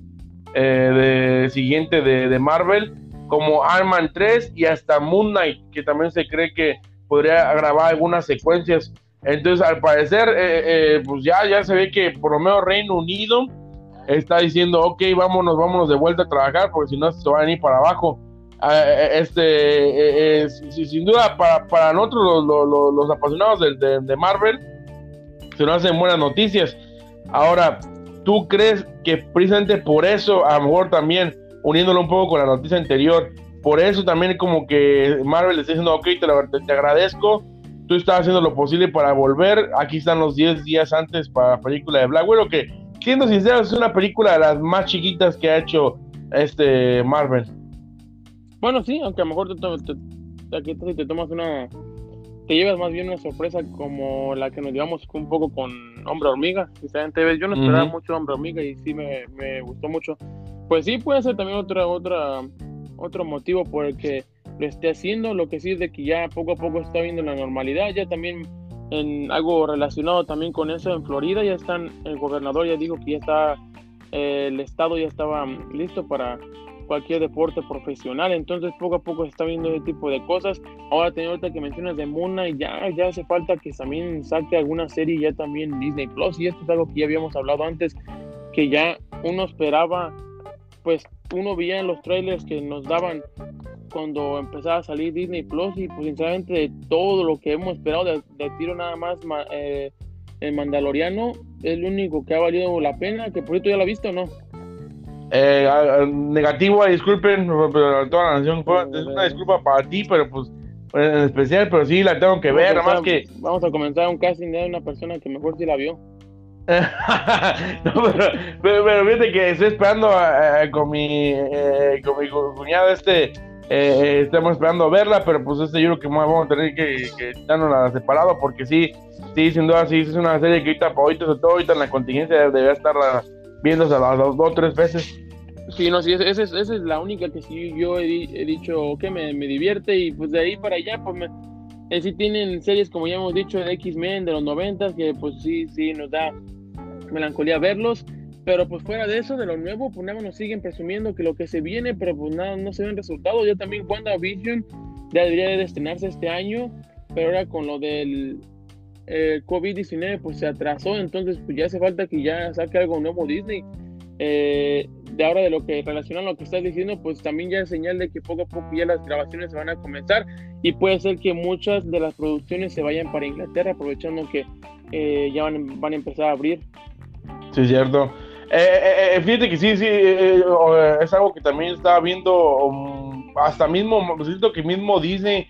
Speaker 2: eh, de, siguiente de, de, Marvel, como Ant-Man 3 y hasta Moon Knight, que también se cree que podría grabar algunas secuencias. Entonces, al parecer, eh, eh, pues ya, ya se ve que por lo menos Reino Unido está diciendo, ok, vámonos, vámonos de vuelta a trabajar, porque si no se van a ir para abajo. Ah, este, sin duda, para, para nosotros, los, los, apasionados de, de Marvel, se nos hacen buenas noticias. Ahora, ¿tú crees que precisamente por eso, a lo mejor también, uniéndolo un poco con la noticia anterior, por eso también como que Marvel le está diciendo, ok, te, te, agradezco, tú estás haciendo lo posible para volver, aquí están los 10 días antes para la película de Black Widow, que siendo sincero es una película de las más chiquitas que ha hecho este Marvel.
Speaker 1: Bueno, sí, aunque a lo mejor te, te, te tomas una te llevas más bien una sorpresa como la que nos llevamos un poco con Hombre Hormiga. Sinceramente, yo no esperaba mucho Hombre Hormiga y sí me, me, gustó mucho. Pues sí, puede ser también otra, otra, otro motivo por el que lo esté haciendo. Lo que sí es de que ya poco a poco está viendo la normalidad. Ya también en algo relacionado también con eso en Florida ya están, el gobernador ya dijo que ya está, eh, el estado ya estaba listo para cualquier deporte profesional. Entonces, poco a poco se está viendo ese tipo de cosas. Ahora, tengo ahorita que mencionas de Mona y ya, ya hace falta que también saque alguna serie ya también Disney Plus. Y esto es algo que ya habíamos hablado antes, que ya uno esperaba, pues uno veía en los trailers que nos daban cuando empezaba a salir Disney Plus y pues sinceramente de todo lo que hemos esperado de, tiro nada más eh, el Mandaloriano es lo único que ha valido la pena que por cierto ya la visto o no
Speaker 2: eh, negativo, disculpen, pero toda la nación, es una disculpa para ti, pero pues en especial, pero sí la tengo que ver, nada más que...
Speaker 1: Vamos a comenzar un casting de una persona que mejor sí la vio.
Speaker 2: no, pero, pero, fíjate que estoy esperando eh, con mi eh, con mi cuñado este eh, estamos esperando verla pero pues este yo creo que vamos a tener que, que la separado porque sí sí sin duda sí es una serie que ahorita ahorita sobre todo ahorita en la contingencia debería estar viéndose a las dos o tres veces.
Speaker 1: Sí, no, sí, esa es, esa es la única que sí yo he, dicho que me, me, divierte y pues de ahí para allá, pues me, eh, sí tienen series como ya hemos dicho de X-Men de los noventas que pues sí, sí nos da melancolía verlos, pero pues fuera de eso, de lo nuevo, pues nada nos siguen presumiendo que lo que se viene, pero pues nada, no se ven resultados, ya también WandaVision ya debería de estrenarse este año, pero ahora con lo del eh, COVID-19 pues se atrasó, entonces pues ya hace falta que ya saque algo nuevo Disney. Eh, de ahora de lo que relaciona a lo que estás diciendo, pues también ya es señal de que poco a poco ya las grabaciones se van a comenzar y puede ser que muchas de las producciones se vayan para Inglaterra, aprovechando que eh, ya van, van, a empezar a abrir.
Speaker 2: Sí, cierto. Eh, fíjate que sí, sí, es algo que también estaba viendo, um, hasta mismo, siento que mismo Disney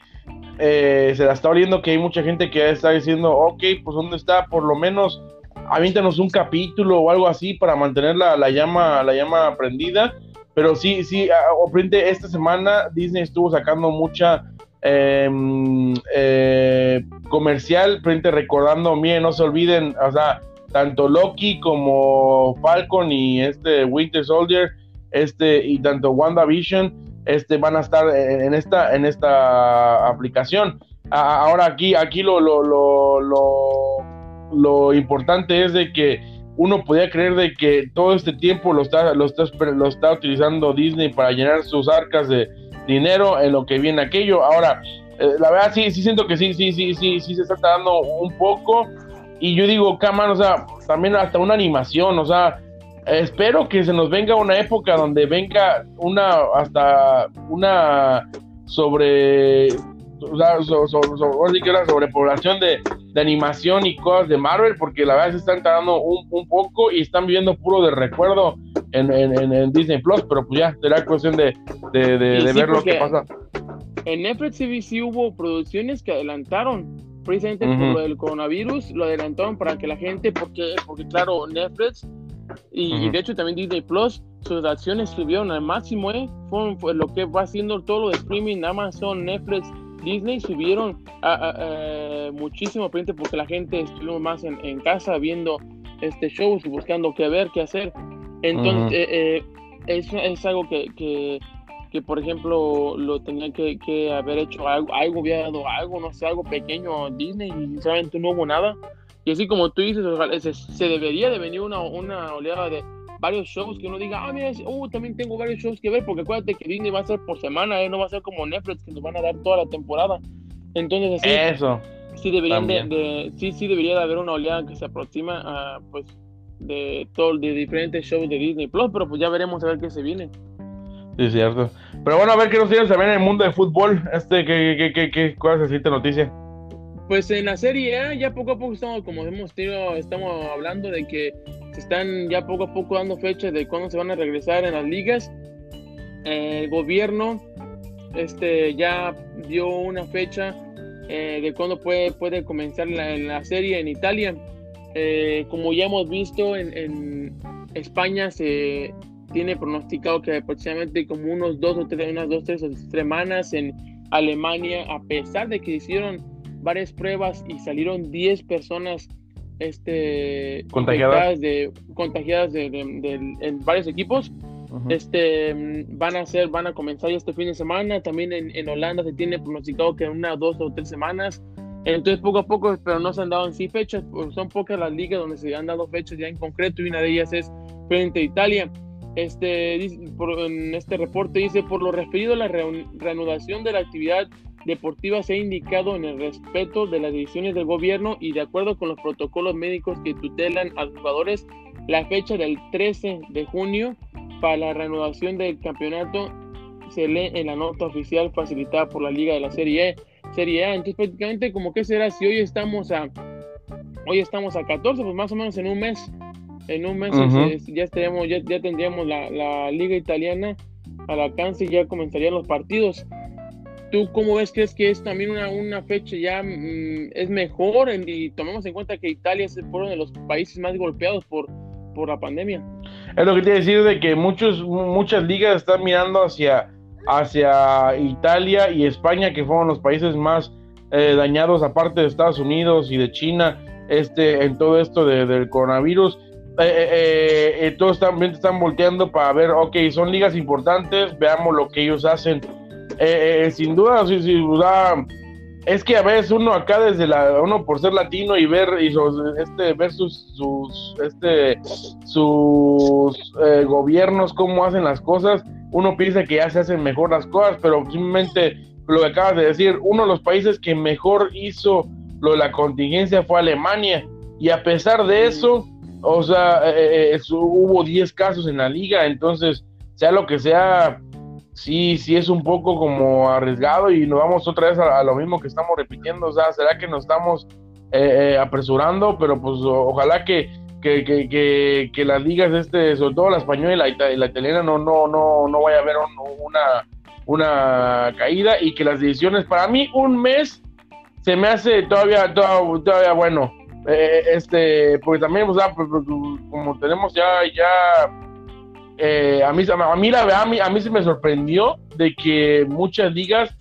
Speaker 2: eh, se la está oliendo que hay mucha gente que está diciendo, ok, pues ¿dónde está? Por lo menos avíntanos un capítulo o algo así para mantener la, la llama, la llama prendida. Pero sí, sí, frente esta semana Disney estuvo sacando mucha em, eh, comercial, frente recordando, miren, no se olviden, o sea, tanto Loki como Falcon y este Winter Soldier, este y tanto WandaVision este, van a estar en esta, en esta aplicación. Ahora aquí, aquí lo, lo, lo, lo, importante es de que uno podía creer de que todo este tiempo lo está, lo está, lo está utilizando Disney para llenar sus arcas de dinero en lo que viene aquello. Ahora, eh, la verdad sí, sí siento que sí, sí, sí, sí, sí se está dando un poco. Y yo digo, cámara, o sea, también hasta una animación, o sea, espero que se nos venga una época donde venga una hasta una sobre o sea, una sobrepoblación de, de, animación y cosas de Marvel, porque la verdad se están tardando un, un poco y están viviendo puro de recuerdo en, en, Disney Plus, pero pues ya será cuestión de, de, de, ver lo que pasa.
Speaker 1: En Netflix sí, hubo producciones que adelantaron, precisamente por lo del coronavirus, lo adelantaron para que la gente, porque, porque claro, Netflix y, de hecho también Disney Plus, sus acciones subieron al máximo, ¿eh? Fue, lo que va haciendo todo lo de streaming, Amazon, Netflix, Disney subieron a, muchísimo porque la gente estuvo más en, casa viendo este shows y buscando qué ver, qué hacer. Entonces, eh, eh, es, algo que, que, por ejemplo, lo tenía que, haber hecho algo, algo, había dado algo, no sé, algo pequeño Disney y sinceramente no hubo nada. Y así como tú dices, se, debería de venir una, una oleada de varios shows que uno diga, ah, mira, uh, también tengo varios shows que ver, porque acuérdate que Disney va a ser por semana, ¿eh? no va a ser como Netflix que nos van a dar toda la temporada. Entonces, así,
Speaker 2: Eso.
Speaker 1: Sí, deberían de, sí, sí, debería de haber una oleada que se aproxima a, pues, de todo, de diferentes shows de Disney Plus, pero pues ya veremos a ver qué se viene.
Speaker 2: Sí, cierto. Pero bueno, a ver qué nos tienes también en el mundo del fútbol. Este, ¿qué, qué, qué, cuál es la noticia?
Speaker 1: Pues en la Serie A ya poco a poco estamos, como hemos tenido, estamos hablando de que se están ya poco a poco dando fechas de cuándo se van a regresar en las ligas. El gobierno este, ya dio una fecha eh, de cuándo puede, puede comenzar la, la serie en Italia. Eh, como ya hemos visto, en, en, España se tiene pronosticado que aproximadamente como unos dos o tres, unas dos, tres semanas en Alemania, a pesar de que hicieron varias pruebas y salieron 10 personas este,
Speaker 2: contagiadas,
Speaker 1: de, contagiadas de, en varios equipos. Este van a ser, van a comenzar este fin de semana. También en, en, Holanda se tiene pronosticado que en unas dos o tres semanas. Entonces poco a poco, pero no se han dado en sí fechas. Pues son pocas las ligas donde se han dado fechas ya en concreto y una de ellas es frente a Italia. Este, en este reporte dice, por lo referido a la reanudación de la actividad deportiva se ha indicado en el respeto de las decisiones del gobierno y de acuerdo con los protocolos médicos que tutelan a los jugadores, la fecha del 13 de junio para la reanudación del campeonato se lee en la nota oficial facilitada por la Liga de la Serie E. Serie A, entonces prácticamente como que será si hoy estamos a hoy estamos a 14, pues más o menos en un mes, en un mes este, ya estaríamos, ya, ya tendríamos la, la, liga italiana al alcance y ya comenzarían los partidos. ¿Tú cómo ves? ¿Crees que es también una, una fecha ya mm, es mejor? y tomemos en cuenta que Italia es uno de los países más golpeados por, por la pandemia.
Speaker 2: Es lo que te decir de que muchos, muchas ligas están mirando hacia, hacia Italia y España, que fueron los países más eh, dañados, aparte de Estados Unidos y de China, este, en todo esto del coronavirus. Eh, eh, eh, todos están, están volteando para ver, ok, son ligas importantes, veamos lo que ellos hacen. Eh, eh, sin duda, sí, sí, es que a veces uno acá desde la, uno por ser latino y ver, y este, ver sus, sus, este, sus eh, gobiernos, cómo hacen las cosas, uno piensa que ya se hacen mejor las cosas, pero simplemente lo que acabas de decir, uno de los países que mejor hizo lo de la contingencia fue Alemania, y a pesar de eso, o sea, hubo 10 casos en la liga, entonces, sea lo que sea, sí, sí es un poco como arriesgado y nos vamos otra vez a, lo mismo que estamos repitiendo, o sea, será que nos estamos eh, eh, apresurando, pero pues ojalá que, que, que, que, las ligas, este, sobre todo la española y la, italiana, no, no, no, no vaya a haber una, una caída y que las decisiones, para mí un mes se me hace todavía, todavía, bueno, eh, este, porque también, o sea, pues, pues, como tenemos ya, ya eh, a, mí, a, mí, la, a, mí, a mí se me sorprendió de que muchas ligas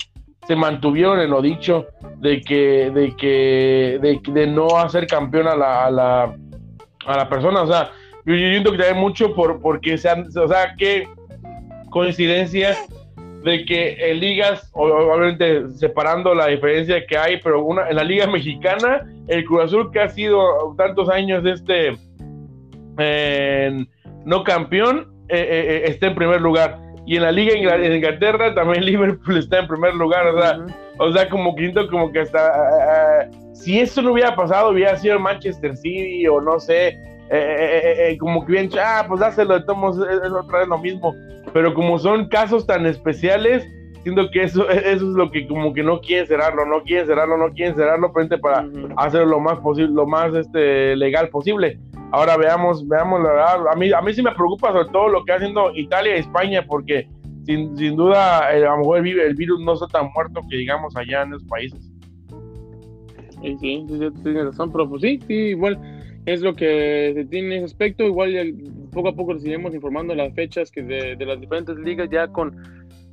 Speaker 2: se mantuvieron en lo dicho de que de que de, no hacer campeón a la, a la, a la persona. O sea yo, siento que también mucho por porque sean o sea qué coincidencia de que en ligas obviamente separando la diferencia que hay pero una en la liga mexicana el Cruz Azul que ha sido tantos años este no campeón eh, eh, eh, está en primer lugar. Y en la liga en Inglaterra también Liverpool está en primer lugar. O sea, o sea como quinto, como que hasta... Ah, ah, si eso no hubiera pasado, hubiera sido Manchester City o no sé, como que bien, ah, pues dáselo, tomos, es, otra vez lo mismo. Pero como son casos tan especiales, siento que eso, eso es lo que como que no quieren cerrarlo, no quieren cerrarlo, no quieren cerrarlo frente para hacerlo lo más posible, lo más este legal posible. Ahora veamos, veamos la verdad. A mí, a mí sí me preocupa sobre todo lo que está haciendo Italia y España, porque sin, sin duda eh, a lo mejor el, virus no está tan muerto que digamos allá en esos países.
Speaker 1: Sí, sí, tienes razón, pero pues sí, sí, igual es lo que se tiene en ese aspecto. Igual poco a poco les iremos informando las fechas que de, de, las diferentes ligas ya con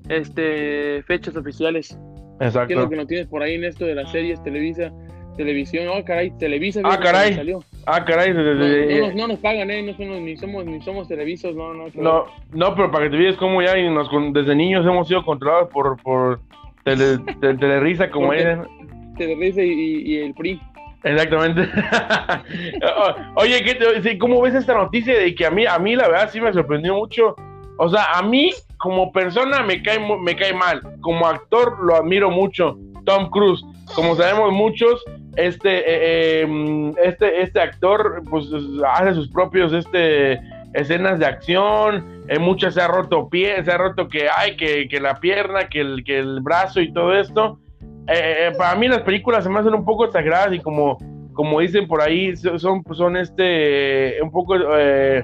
Speaker 1: este fechas oficiales.
Speaker 2: Exacto.
Speaker 1: ¿Qué es lo que no tienes por ahí en esto de las series Televisa? televisión, oh caray, Televisa.
Speaker 2: Ah, caray. Salió. Ah, caray.
Speaker 1: No, no, no, nos pagan, eh, no somos, ni somos, ni somos televisos, no, no.
Speaker 2: No, no, pero para que te veas cómo ya nos, desde niños hemos sido controlados por, por tele, Telerisa, como
Speaker 1: es. Telerisa y, y, el PRI.
Speaker 2: Exactamente. Oye, ¿qué ¿cómo ves esta noticia de que a mí, a mí la verdad sí me sorprendió mucho? O sea, a mí como persona me cae, me cae mal, como actor lo admiro mucho, Tom Cruise. Como sabemos muchos, este, eh, em, este, este actor pues hace sus propios este, escenas de acción, en muchas se ha roto pie, se ha roto que hay, que, que la pierna, que el, que el brazo y todo esto eh, para mí las películas se me hacen un poco exageradas y como, como dicen por ahí, son, son este, un poco eh,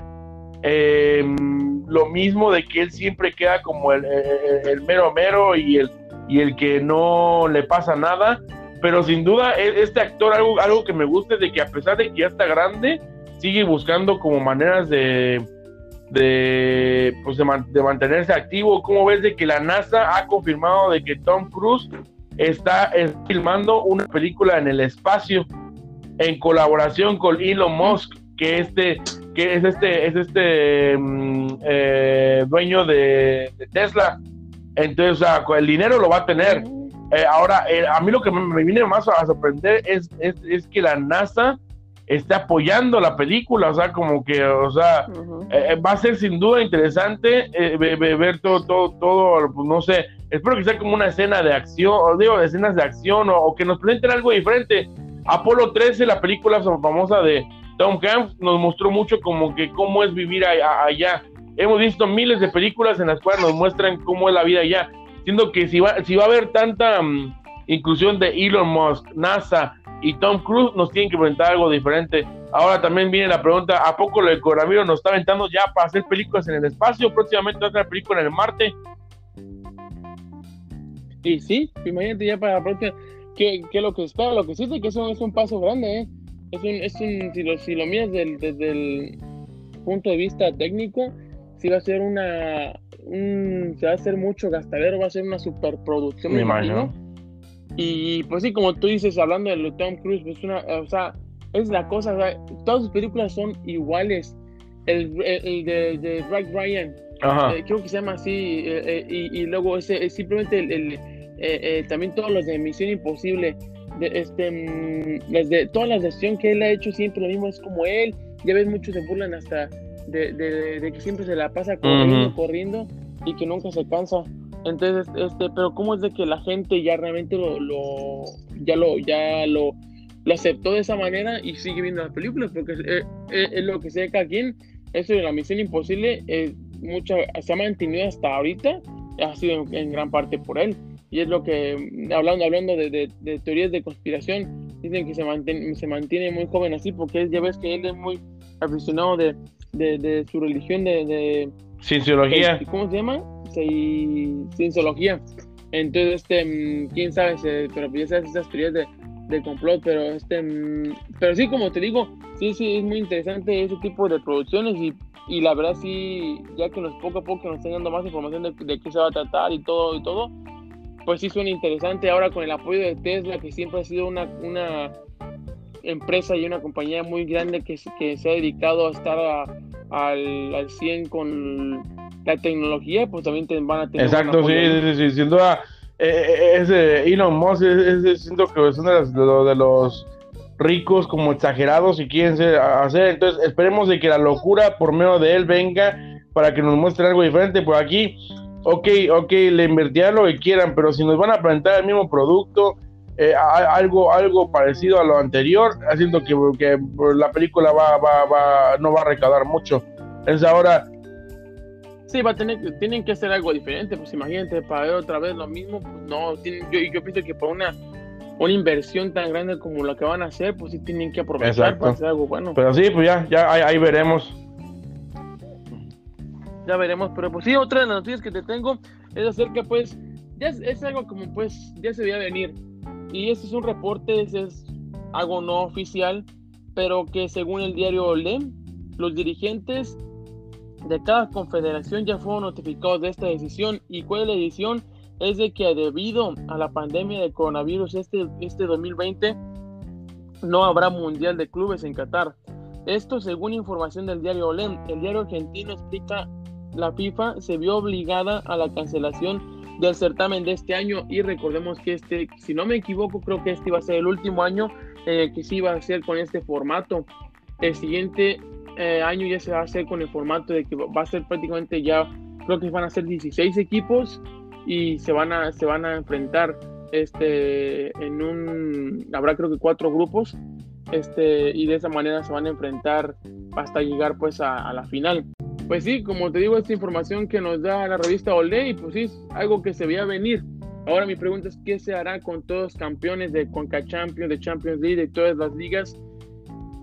Speaker 2: em, lo mismo de que él siempre queda como el, el, mero mero y el, y el que no le pasa nada. Pero sin duda, e, este actor, algo, algo que me gusta es de que a pesar de que ya está grande, sigue buscando como maneras de, de, pues de, de, mantenerse activo. ¿Cómo ves de que la NASA ha confirmado de que Tom Cruise está filmando una película en el espacio en colaboración con Elon Musk, que este que es este es este mm, eh, dueño de, Tesla. Entonces, el dinero lo va a tener. Eh, ahora, eh, a mí lo que me, viene más a sorprender es, es, que la NASA está apoyando la película, o sea, como que, o sea, va a ser sin duda interesante ver todo, todo, todo, pues, no sé, espero que sea como una escena de acción, o digo, escenas de acción, o, que nos presenten algo diferente. Apolo 13, la película famosa de Tom Hanks, nos mostró mucho como que cómo es vivir allá. Hemos visto miles de películas en las cuales nos muestran cómo es la vida allá, siendo que si va, si va a haber tanta mm, inclusión de Elon Musk, NASA y Tom Cruise, nos tienen que presentar algo diferente. Ahora también viene la pregunta, ¿a poco el coronavirus nos está aventando ya para hacer películas en el espacio? Próximamente otra película en el Marte.
Speaker 1: Y sí, imagínate ya para la próxima, que, que lo que espera, lo que sí es que eso es un paso grande, ¿eh? Es un, es un, si lo, si lo miras desde el punto de vista técnico, sí va a ser una, un, se va a hacer mucho gastadero, va a ser una superproducción. Me imagino. Y pues sí, como tú dices, hablando de Tom Cruise, pues una, o sea, es la cosa, todas sus películas son iguales. El, el, de, de Ryan, eh, creo que se llama así, eh, eh, y, y, luego ese, simplemente el, también todos los de Misión Imposible, de, este, mm, las de, todas las de que él ha hecho siempre lo mismo, es como él, ya ves muchos se burlan hasta de, de, que siempre se la pasa corriendo, corriendo y que nunca se cansa. Entonces, este, pero cómo es de que la gente ya realmente lo, lo ya lo, ya lo, lo aceptó de esa manera y sigue viendo las películas, porque es, lo que de cada quien, eso de la Misión Imposible, mucha, se ha mantenido hasta ahorita, ha sido en, gran parte por él. Y es lo que, hablando, hablando de, de, teorías de conspiración, dicen que se mantiene, se mantiene muy joven así, porque ya ves que él es muy aficionado de, de su religión de...
Speaker 2: Cienciología.
Speaker 1: ¿Cómo se llama? Cienciología. Entonces, este, mm, quién sabe, pero ya sabes esas teorías de, de complot, pero este, mm, pero sí, como te digo, sí, sí, es muy interesante ese tipo de producciones y y la verdad sí, ya que nos poco a poco nos están dando más información de, de, qué se va a tratar y todo y todo, pues sí suena interesante ahora con el apoyo de Tesla, que siempre ha sido una, una empresa y una compañía muy grande que, que se ha dedicado a estar al, al 100 con la tecnología, pues también te van a tener...
Speaker 2: Exacto, sí, sí, sí, sin duda. Eh, eh, ese Elon Musk, es, siento que es uno de de los ricos como exagerados y quieren hacer. Entonces esperemos de que la locura por medio de él venga para que nos muestre algo diferente. Por aquí, ok, ok, le invertirán lo que quieran, pero si nos van a presentar el mismo producto, eh, algo, algo parecido a lo anterior, haciendo que, que la película va, va, va, no va a recaudar mucho. Entonces ahora...
Speaker 1: Sí, va a tener, tienen que hacer algo diferente, pues imagínate, para ver otra vez lo mismo, pues no, yo, yo pienso que por una una inversión tan grande como la que van a hacer, pues sí tienen que aprovechar para hacer algo bueno.
Speaker 2: Pero sí, pues ya, ya ahí, veremos.
Speaker 1: Ya veremos, pero pues sí, otra de las noticias que te tengo es acerca, pues, ya es, algo como pues ya se veía venir. Y este es un reporte, es, es algo no oficial, pero que según el diario OLEM, los dirigentes de cada confederación ya fueron notificados de esta decisión. ¿Y cuál es la decisión? es de que debido a la pandemia de coronavirus este, este 2020 no habrá Mundial de Clubes en Qatar. Esto según información del diario OLEM. El diario argentino explica la FIFA se vio obligada a la cancelación del certamen de este año y recordemos que este, si no me equivoco, creo que este iba a ser el último año eh, que sí va a ser con este formato. El siguiente eh, año ya se va a hacer con el formato de que va a ser prácticamente ya, creo que van a ser 16 equipos y se van a, se van a enfrentar este, en un, habrá creo que cuatro grupos este, y de esa manera se van a enfrentar hasta llegar pues a, la final. Pues sí, como te digo, esta información que nos da la revista Olé pues sí, es algo que se veía venir. Ahora mi pregunta es, ¿qué se hará con todos los campeones de Conca Champions, de Champions League, de todas las ligas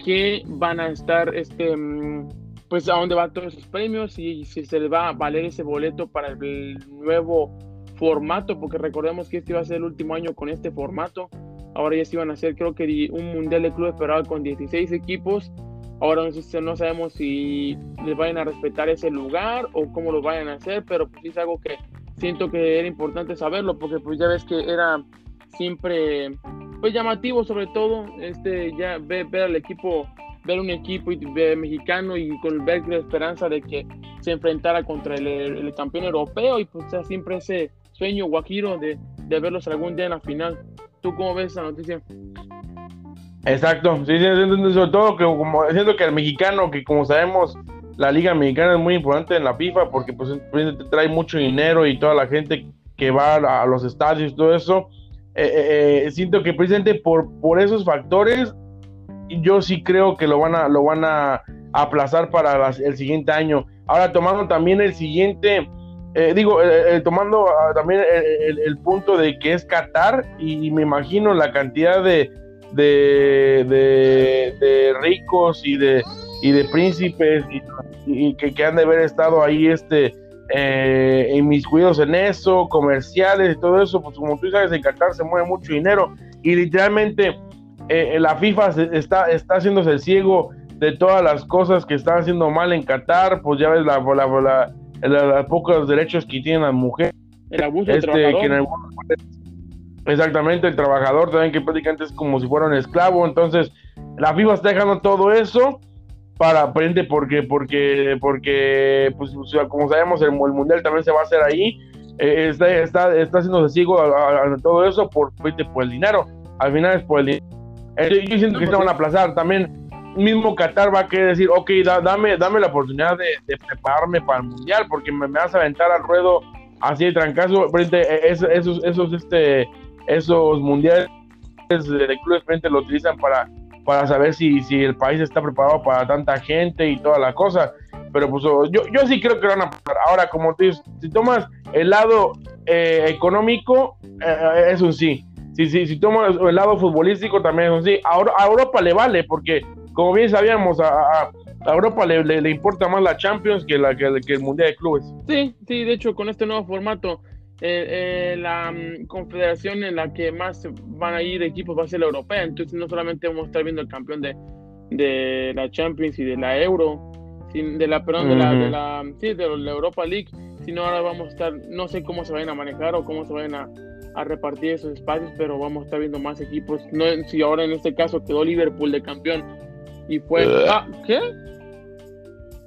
Speaker 1: que van a estar, este, mm, pues a dónde van todos esos premios y si se les va a valer ese boleto para el nuevo formato, porque recordemos que este iba a ser el último año con este formato. Ahora ya se iban a hacer, creo que un mundial de clubes, pero con 16 equipos. Ahora no sabemos si les vayan a respetar ese lugar o cómo lo vayan a hacer, pero pues es algo que siento que era importante saberlo, porque pues ya ves que era siempre pues llamativo sobre todo este ya ver, ver al equipo ver un equipo mexicano y con ver la esperanza de que se enfrentara contra el, el campeón europeo y pues siempre ese sueño guajiro de, de, verlos algún día en la final. ¿Tú cómo ves esa noticia?
Speaker 2: Exacto, sí, sí, sobre todo que como siento que el mexicano, que como sabemos, la liga mexicana es muy importante en la FIFA porque pues trae mucho dinero y toda la gente que va a, los estadios y todo eso, eh, eh, eh, siento que precisamente por, por esos factores, yo sí creo que lo van a, lo van a aplazar para el siguiente año. Ahora tomando también el siguiente, eh, digo, eh, eh, tomando ah, también el, punto de que es Qatar y, me imagino la cantidad de, de, ricos y de, y de príncipes y, que, han de haber estado ahí este inmiscuidos en eso, comerciales y todo eso, pues como tú sabes, en Qatar se mueve mucho dinero y literalmente la FIFA está, está haciéndose el ciego de todas las cosas que están haciendo mal en Qatar, pues ya ves la, la, la los pocos derechos que tienen las mujeres.
Speaker 1: El abuso del este, trabajador.
Speaker 2: Exactamente, el trabajador también que prácticamente es como si fuera un esclavo. Entonces, la FIFA está dejando todo eso para aprender porque porque porque pues como sabemos el, mundial también se va a hacer ahí. Eh, está, está está haciéndose ciego a, todo eso por, por el dinero. Al final es por el dinero. Eh, yo siento que se van a aplazar también. Mismo Qatar va a querer decir, ok, dame, dame la oportunidad de, prepararme para el mundial, porque me, vas a aventar al ruedo así de trancazo. Frente a esos, esos, este, esos mundiales de clubes frente lo utilizan para, para saber si, si el país está preparado para tanta gente y toda la cosa. Pero pues yo, yo sí creo que van a pasar. Ahora, como tú dices, si tomas el lado eh, económico, eh, es un sí. Si, si, si tomas el lado futbolístico, también es un sí. a Europa le vale, porque como bien sabíamos, a, Europa le, importa más la Champions que, la, que, el Mundial de Clubes.
Speaker 1: Sí, sí, de hecho, con este nuevo formato, eh, eh, la mm, confederación en la que más van a ir equipos va a ser la europea. Entonces, no solamente vamos a estar viendo el campeón de, de la Champions y de la Euro, de la, perdón, de, la, de, la, sí, de la Europa League, sino ahora vamos a estar, no sé cómo se vayan a manejar o cómo se vayan a, a repartir esos espacios, pero vamos a estar viendo más equipos. No, si ahora en este caso quedó Liverpool de campeón y fue. Ah, ¿qué?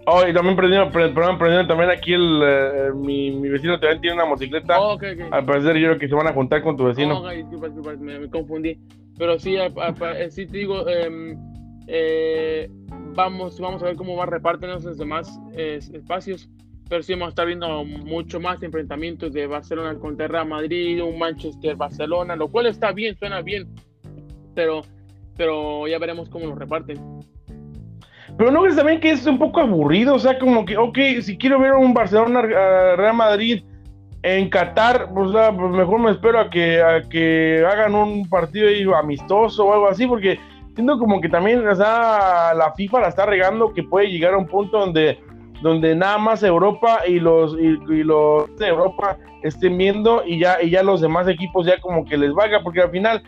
Speaker 2: Oh, y también prendieron, prendieron también aquí el, eh, mi, mi, vecino también tiene una motocicleta.
Speaker 1: Oh, okay, okay.
Speaker 2: Al parecer yo creo que se van a juntar con tu vecino.
Speaker 1: Oh, disculpa, disculpa, me, confundí. Pero sí, a, eh, sí te digo, em, eh, vamos, vamos a ver cómo va a repartir esos demás espacios. Pero sí vamos a estar viendo mucho más enfrentamientos de Barcelona contra Real Madrid, un Manchester-Barcelona, lo cual está bien, suena bien. Pero pero ya veremos cómo lo reparten.
Speaker 2: Pero no crees también que es un poco aburrido, o sea, como que, ok, si quiero ver un Barcelona Real Madrid en Qatar, pues, pues, mejor me espero a que, a que hagan un partido amistoso o algo así, porque siento como que también o sea, la FIFA la está regando que puede llegar a un punto donde, donde nada más Europa y los, y, los de Europa estén viendo y ya, y ya los demás equipos ya como que les valga, porque al final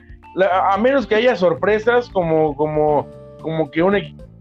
Speaker 2: a menos que haya sorpresas como, como, como que un equipo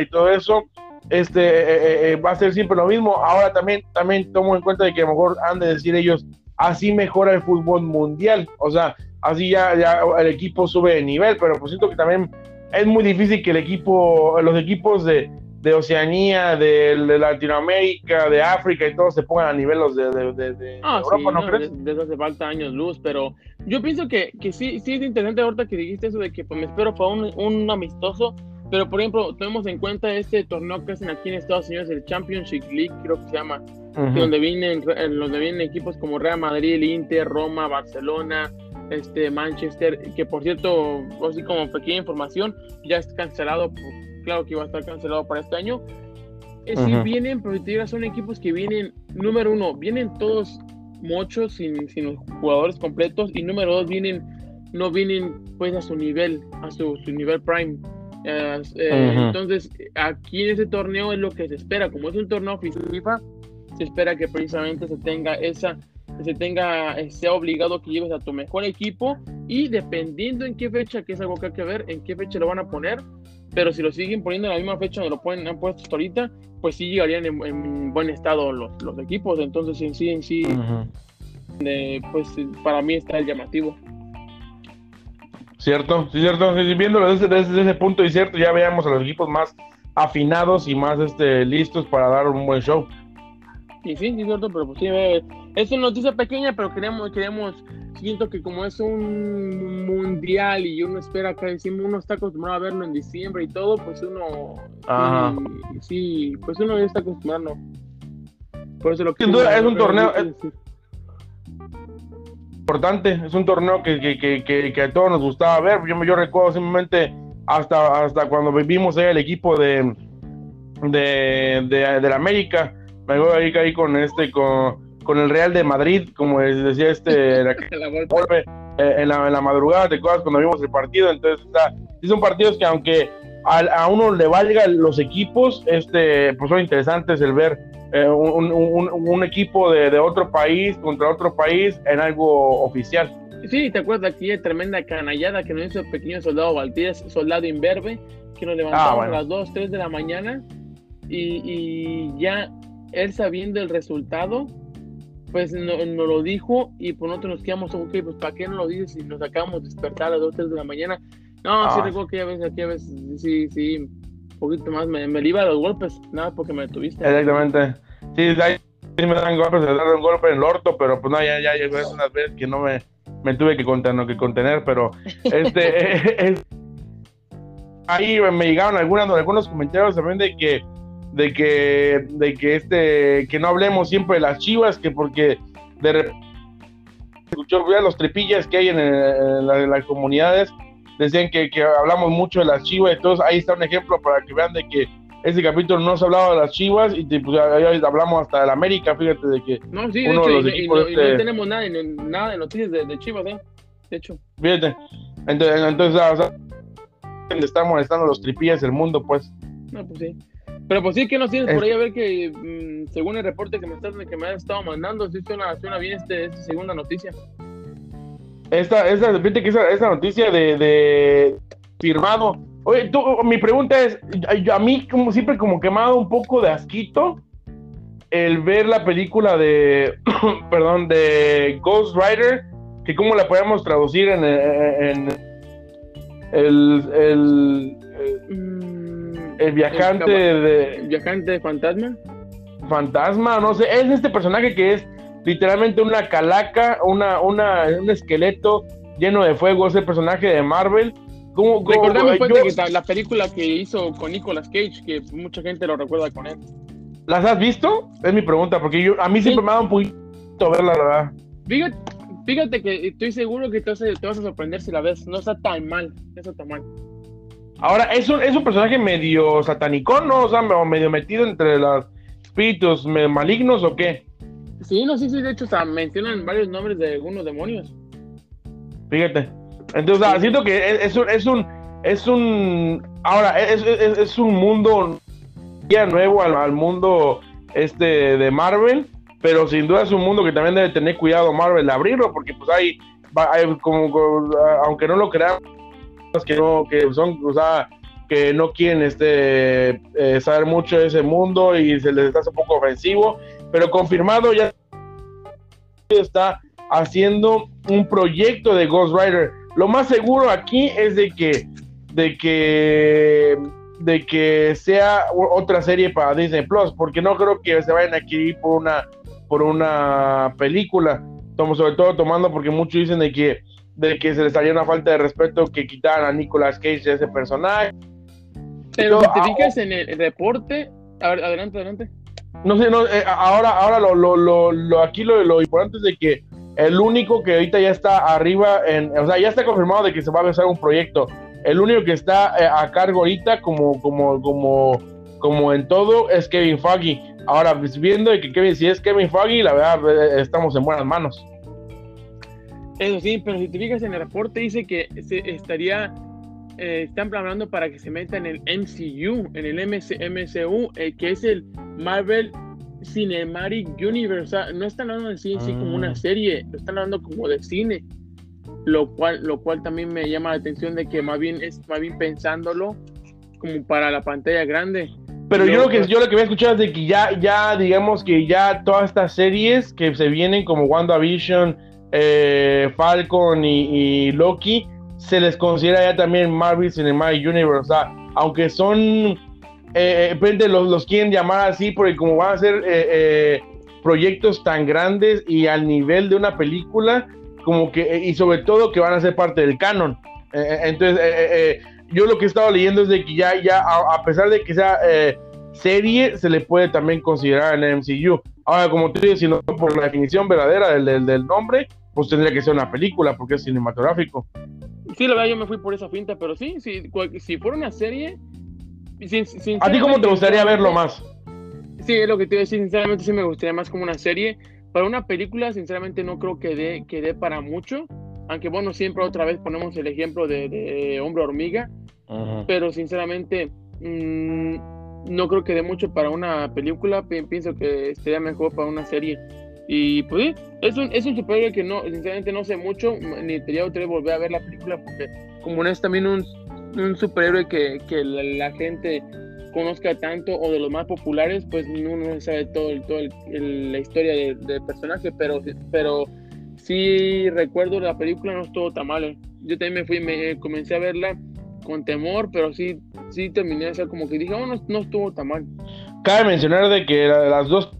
Speaker 2: y todo eso, este eh, eh, eh, va a ser siempre lo mismo. Ahora también, también tomo en cuenta de que a lo mejor han de decir ellos, así mejora el fútbol mundial. O sea, así ya, ya el equipo sube de nivel, pero pues siento que también es muy difícil que el equipo, los equipos de, de Oceanía, de, Latinoamérica, de África y todos se pongan a nivel los de,
Speaker 1: ah, Europa, ¿no, crees? De, eso hace falta años luz, pero yo pienso que, que sí, sí es interesante ahorita que dijiste eso de que pues, me espero para un, un amistoso, pero por ejemplo, tenemos en cuenta este torneo que hacen aquí en Estados Unidos, el Championship League, creo que se llama, donde, vienen, donde vienen equipos como Real Madrid, el Inter, Roma, Barcelona, este Manchester, que por cierto, así como pequeña información, ya está cancelado claro que iba a estar cancelado para este año. Eh, si vienen, pero son equipos que vienen, número uno, vienen todos muchos sin, sin los jugadores completos y número dos, vienen, no vienen pues a su nivel, a su, nivel prime. Eh, eh, entonces, aquí en ese torneo es lo que se espera, como es un torneo FIFA, se espera que precisamente se tenga esa se tenga sea obligado que lleves a tu mejor equipo y dependiendo en qué fecha, que es algo que hay que ver, en qué fecha lo van a poner, pero si lo siguen poniendo en la misma fecha donde lo ponen, han puesto hasta ahorita, pues sí llegarían en, buen estado los, los, equipos. Entonces, en sí, en sí, pues para mí está el llamativo.
Speaker 2: Cierto, sí, cierto. viéndolo desde, desde, ese punto y cierto, ya veamos a los equipos más afinados y más este, listos para dar un buen show.
Speaker 1: Sí, sí, sí, cierto, pero pues sí, eh, es una noticia pequeña, pero queremos, queremos siento que como es un mundial y uno espera que decimos uno está acostumbrado a verlo en diciembre y todo, pues uno sí, pues uno ya está acostumbrado. Por eso lo que
Speaker 2: es un torneo importante, es un torneo que, que, que, que, a todos nos gustaba ver. Yo, yo recuerdo simplemente hasta, hasta cuando vivimos ahí el equipo de de, de, de la América, me voy ahí, ahí con este con con el Real de Madrid, como decía este, la, eh, en, la, en, la, madrugada, ¿te acuerdas cuando vimos el partido? Entonces, está, son partidos que aunque a, uno le valgan los equipos, este, pues son interesantes el ver eh, un, un, equipo de, de, otro país contra otro país en algo oficial.
Speaker 1: Sí, ¿te acuerdas aquella tremenda canallada que nos hizo el pequeño soldado Valdés, soldado imberbe, que nos levantamos ah, a las 2, 3 de la mañana y, y ya él sabiendo el resultado, pues nos no lo dijo y por nosotros nos quedamos, ok, pues ¿para qué no lo dices si nos acabamos de despertar a las 2, 3 de la mañana? No, sí ah. recuerdo que a veces, a veces, sí, sí, un poquito más, me, me a los golpes, nada porque me detuviste.
Speaker 2: Exactamente. Sí, ahí sí me dan golpes, me dan un golpe en el orto, pero pues no, ya, ya, ya es unas veces que no me, me tuve que contener, que contener pero este, es, ahí me llegaron algunas, algunos comentarios también de que de que, de que este, que no hablemos siempre de las chivas, que porque de repente escuchó los tripillas que hay en, las comunidades, decían que, hablamos mucho de las chivas, entonces ahí está un ejemplo para que vean de que ese capítulo no se ha hablado de las chivas y pues, hablamos hasta de la América, fíjate de que
Speaker 1: no, sí, de hecho, y, no, este tenemos nada, nada de noticias de, chivas, ¿eh? De hecho.
Speaker 2: Fíjate, entonces, entonces o sea, está molestando los tripillas del mundo, pues.
Speaker 1: No, pues sí. Pero pues sí, que nos tienes por ahí a ver que mm, según el reporte que me, estás, que me has estado mandando, sí suena, suena bien este, esta segunda noticia.
Speaker 2: Esta, esta, que esa, noticia de, de, firmado. Oye, tú, mi pregunta es, a mí como siempre como que me ha dado un poco de asquito el ver la película de, perdón, de Ghost Rider, que cómo la podemos traducir en, en, el, el, mm, el viajante de.
Speaker 1: ¿El viajante fantasma?
Speaker 2: Fantasma, no sé. Es este personaje que es literalmente una calaca, una, una, un esqueleto lleno de fuego. Es el personaje de Marvel.
Speaker 1: ¿Cómo, Recordemos pues, la película que hizo con Nicolas Cage, que mucha gente lo recuerda con él.
Speaker 2: ¿Las has visto? Es mi pregunta, porque yo, a mí siempre me ha dado un poquito verla, la verdad.
Speaker 1: Fíjate, fíjate que estoy seguro que te vas, a, te vas a sorprender si la ves. No está tan mal. No está tan mal.
Speaker 2: Ahora, es un, es un personaje medio satánico, ¿no? O sea, medio metido entre los espíritus malignos o qué?
Speaker 1: Sí, no, sí, sí, de hecho, o mencionan varios nombres de algunos demonios.
Speaker 2: Fíjate. Entonces, siento que es, un, es un, es un, ahora, es, es, un mundo ya nuevo al, mundo este de Marvel, pero sin duda es un mundo que también debe tener cuidado Marvel de abrirlo, porque pues hay, hay como, aunque no lo crean, que no, que son, o sea, que no quieren este, eh, saber mucho de ese mundo y se les hace un poco ofensivo, pero confirmado ya está haciendo un proyecto de Ghost Rider. Lo más seguro aquí es de que, de que de que sea otra serie para Disney Plus, porque no creo que se vayan a adquirir por una, por una película. Tomo, sobre todo tomando porque muchos dicen de que, de que se les haría una falta de respeto que quitaran a Nicolas Cage de ese personaje.
Speaker 1: Pero si te ah, fijas en el reporte, a ver, adelante, adelante.
Speaker 2: No sé, no, eh, ahora, ahora lo, lo, lo, aquí lo, lo importante es de que el único que ahorita ya está arriba, en, o sea, ya está confirmado de que se va a empezar un proyecto. El único que está eh, a cargo ahorita, como, como, como, como en todo, es Kevin Feige. Ahora, pues, viendo que Kevin, si es Kevin Feige, la verdad, eh, estamos en buenas manos.
Speaker 1: Eso sí, pero si te fijas en el reporte, dice que se estaría, eh, están planeando para que se meta en el MCU, en el MCU, que es el Marvel Cinematic Universe. no están hablando en sí, sí como una ah. serie, lo están hablando como de cine. Lo cual, lo cual también me llama la atención de que más bien es más bien pensándolo como para la pantalla grande.
Speaker 2: Pero yo lo que yo lo que voy a escuchar es de que ya, ya digamos que ya todas estas series que se vienen como WandaVision, eh, Falcon y, Loki, se les considera ya también Marvel Cinematic Universe. Aunque son eh, eh los, los, quieren llamar así porque como van a ser eh, eh, proyectos tan grandes y al nivel de una película, como que, y sobre todo que van a ser parte del canon. entonces, yo lo que he estado leyendo es de que ya, ya a, pesar de que sea serie, se le puede también considerar en MCU. Ahora, como te digo, si no por la definición verdadera del, del, nombre, pues tendría que ser una película porque es cinematográfico.
Speaker 1: Sí, la verdad yo me fui por esa finta, pero sí, si, si fuera una serie,
Speaker 2: ¿A ti cómo te gustaría verlo más?
Speaker 1: Sí, es lo que te iba a decir, sinceramente sí me gustaría más como una serie. Para una película, sinceramente no creo que dé, que dé para mucho. Aunque bueno, siempre otra vez ponemos el ejemplo de, Hombre Hormiga. Pero sinceramente mm, no creo que dé mucho para una película. Pienso que sería mejor para una serie. Y pues es un, es un superhéroe que no, sinceramente no sé mucho. Ni te voy a volver a ver la película porque como no es también un un superhéroe que, que la, gente conozca tanto o de los más populares, pues uno no sabe todo, todo la historia del personaje, pero, pero sí recuerdo la película, no estuvo tan mal. ¿eh? Yo también me fui, me comencé a verla con temor, pero sí, sí terminé de ser como que dije, oh, no, no estuvo tan mal.
Speaker 2: Cabe mencionar de que las dos